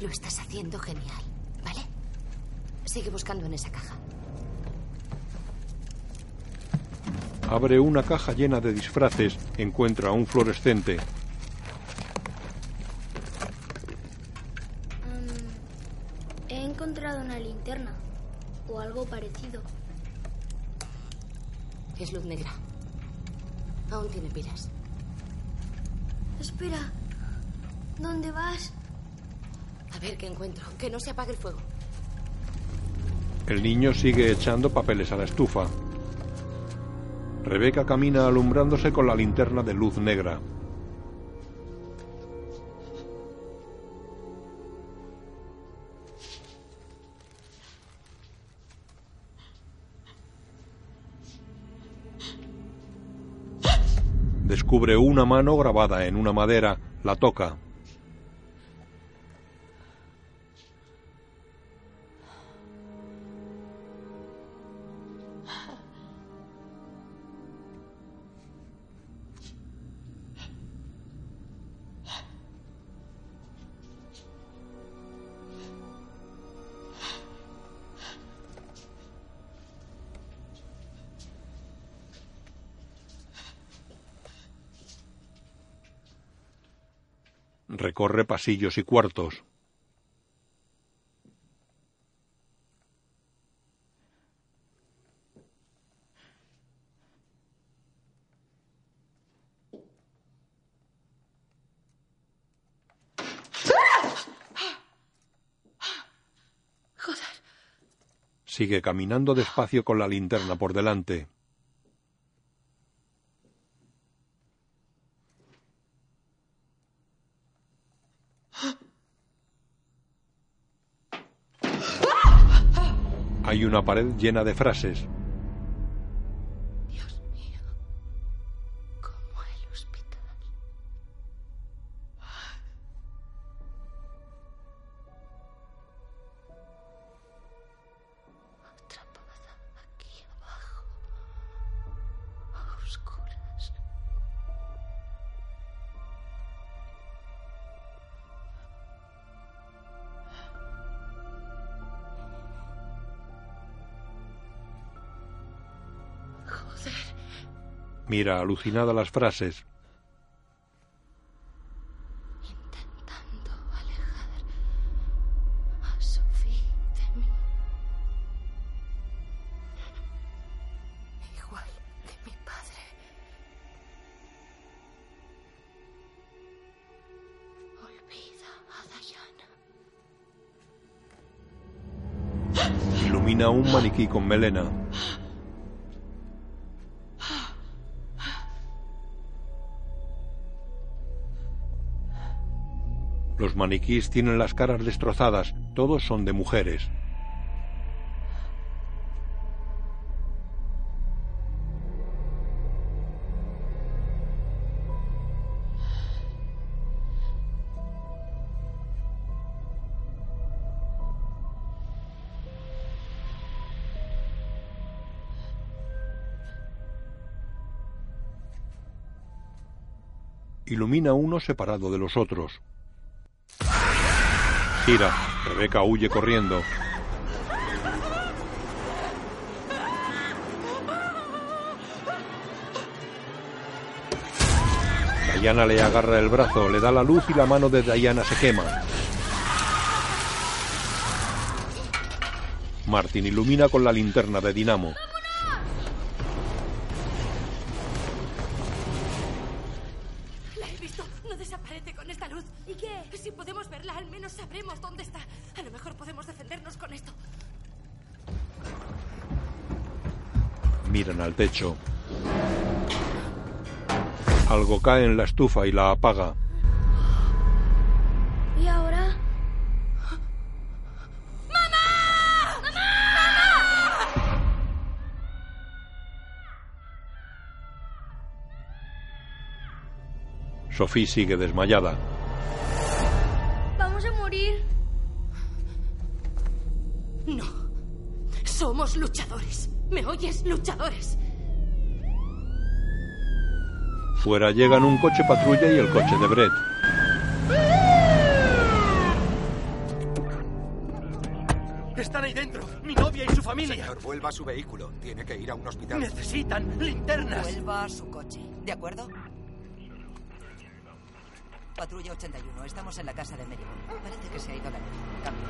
lo estás haciendo genial, ¿vale? Sigue buscando en esa caja. Abre una caja llena de disfraces. Encuentra un fluorescente. Mm, he encontrado una linterna. O algo parecido. Es luz negra. Aún tiene pilas. Espera. ¿Dónde vas? A ver qué encuentro. Que no se apague el fuego. El niño sigue echando papeles a la estufa. Rebeca camina alumbrándose con la linterna de luz negra. Descubre una mano grabada en una madera, la toca. Recorre pasillos y cuartos. Sigue caminando despacio con la linterna por delante. Una pared llena de frases. Mira alucinada las frases. Intentando alejar a Sophie de mí. Igual que mi padre. Olvida a Diana. Ilumina un maniquí con melena. Los maniquís tienen las caras destrozadas, todos son de mujeres. Ilumina uno separado de los otros. Gira. Rebeca huye corriendo. Diana le agarra el brazo, le da la luz y la mano de Diana se quema. Martin ilumina con la linterna de dinamo. Techo. Algo cae en la estufa y la apaga. ¿Y ahora? Sophie sigue desmayada. Vamos a morir. No. Somos luchadores. ¿Me oyes? Luchadores. Fuera llegan un coche patrulla y el coche de Brett. Están ahí dentro. Mi novia y su familia. Señor, vuelva a su vehículo. Tiene que ir a un hospital. Necesitan linternas. Vuelva a su coche. ¿De acuerdo? Patrulla 81. Estamos en la casa de Merriman. Parece que se ha ido la luz. Cambio.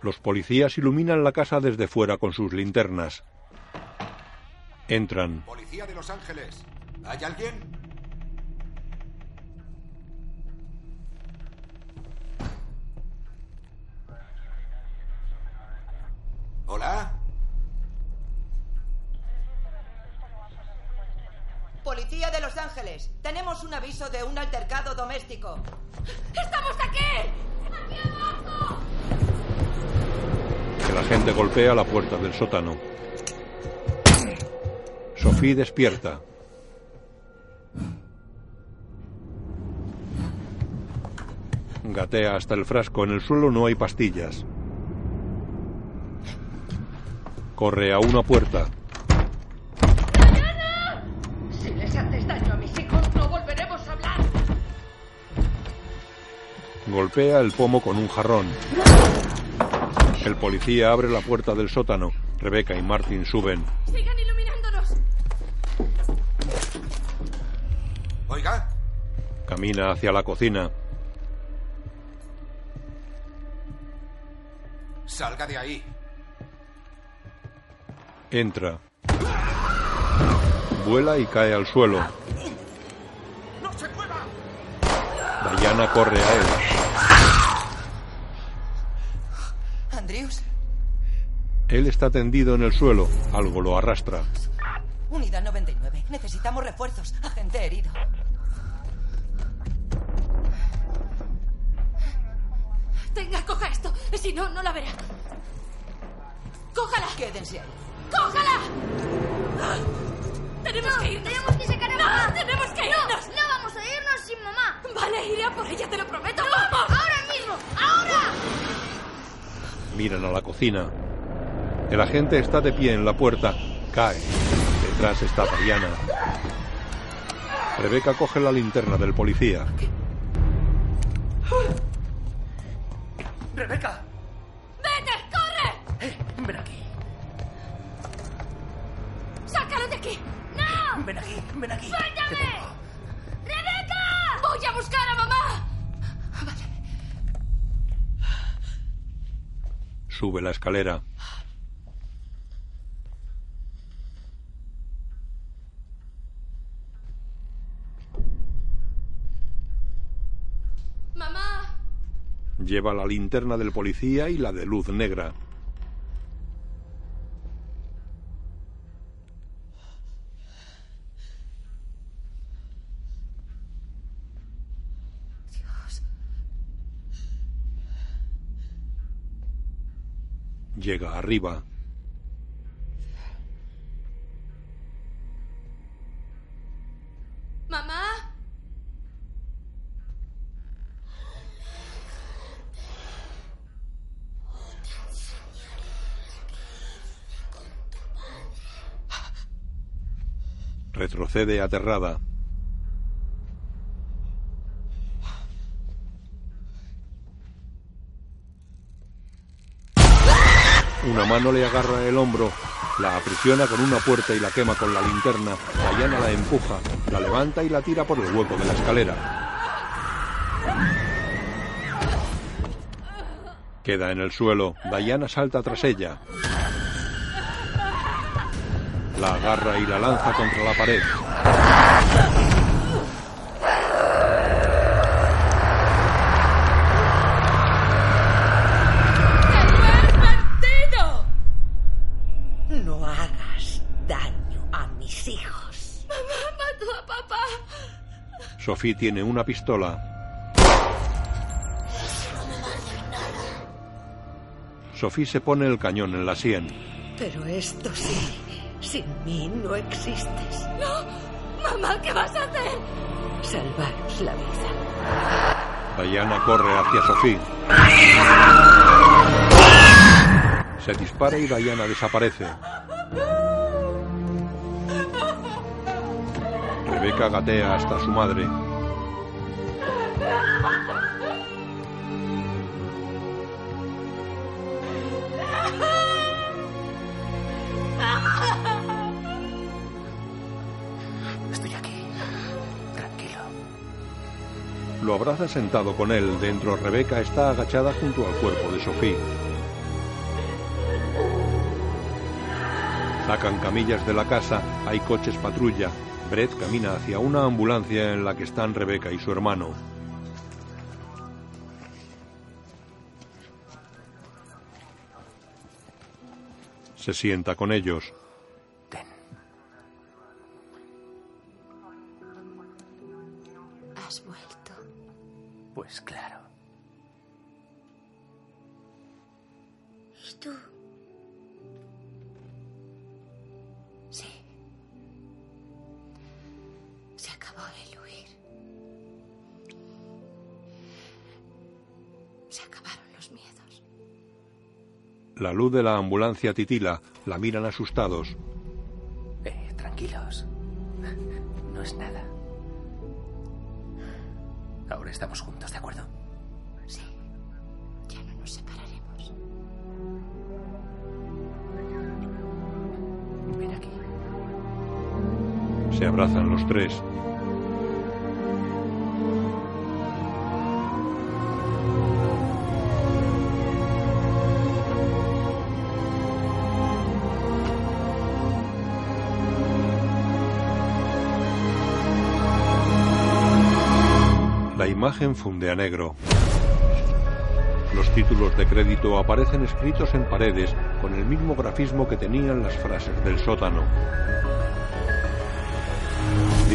Los policías iluminan la casa desde fuera con sus linternas. Entran. Policía de Los Ángeles. ¿Hay alguien? ¿Hola? Policía de Los Ángeles. Tenemos un aviso de un altercado doméstico. ¡Estamos aquí! ¡Aquí abajo! El agente golpea la puerta del sótano. Sophie despierta. Gatea hasta el frasco. En el suelo no hay pastillas. Corre a una puerta. Si les haces daño a mis hijos, no volveremos a hablar. Golpea el pomo con un jarrón. El policía abre la puerta del sótano. Rebeca y Martin suben. ¡Sigan iluminándonos! Oiga, Camina hacia la cocina. Salga de ahí. Entra. Vuela y cae al suelo. ¡No se mueva! Diana corre a él. Andrews, Él está tendido en el suelo. Algo lo arrastra. unidad 99. Necesitamos refuerzos. Agente herido. Tenga, coja esto. Si no, no la verá. ¡Cójala! Quédense ahí. ¡Cójala! Tenemos que irnos. Tenemos que sacar a ¡No! mamá. ¡Tenemos que irnos! No, no vamos a irnos sin mamá. Vale, iré a por ella, te lo prometo. No, ¡Vamos! ahora mismo, ahora. Miran a la cocina. El agente está de pie en la puerta. Cae. Detrás está Diana. Rebeca coge la linterna del policía. ¡Rebeca! ¡Vete! ¡Corre! ¡Eh! Ven aquí. ¡Sácalo de aquí! ¡No! Ven aquí. Ven aquí. ¡Suéltame! ¡Rebeca! ¡Voy a buscar a mamá! Sube la escalera. ¡Mamá! Lleva la linterna del policía y la de luz negra. Llega arriba. Retrocede aterrada. Una mano le agarra el hombro, la aprisiona con una puerta y la quema con la linterna. Diana la empuja, la levanta y la tira por el hueco de la escalera. Queda en el suelo. Diana salta tras ella. La agarra y la lanza contra la pared. No hagas daño a mis hijos. ¡Mamá mató a papá! Sophie tiene una pistola. Sophie se pone el cañón en la sien. Pero esto sí, sin mí no existes. ¡No! ¡Mamá, ¿qué vas a hacer? Salvaros la vida. Diana corre hacia Sophie. Se dispara y Diana desaparece. Rebeca gatea hasta su madre. Lo abraza sentado con él. Dentro Rebeca está agachada junto al cuerpo de Sophie. Sacan camillas de la casa, hay coches patrulla. Brett camina hacia una ambulancia en la que están Rebeca y su hermano. Se sienta con ellos. Pues claro. ¿Y tú? Sí. Se acabó el huir. Se acabaron los miedos. La luz de la ambulancia titila. La miran asustados. Eh, tranquilos. No es nada. Ahora estamos juntos, Se abrazan los tres. La imagen funde a negro. Los títulos de crédito aparecen escritos en paredes con el mismo grafismo que tenían las frases del sótano.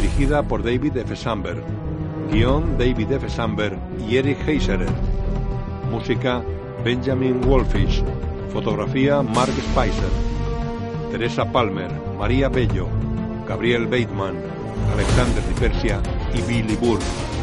Dirigida por David F. Samberg. Guión David F. Samberg y Eric Heiserer. Música Benjamin Wolfish. Fotografía Mark Spicer. Teresa Palmer, María Bello, Gabriel Bateman, Alexander Di Persia y Billy Burke.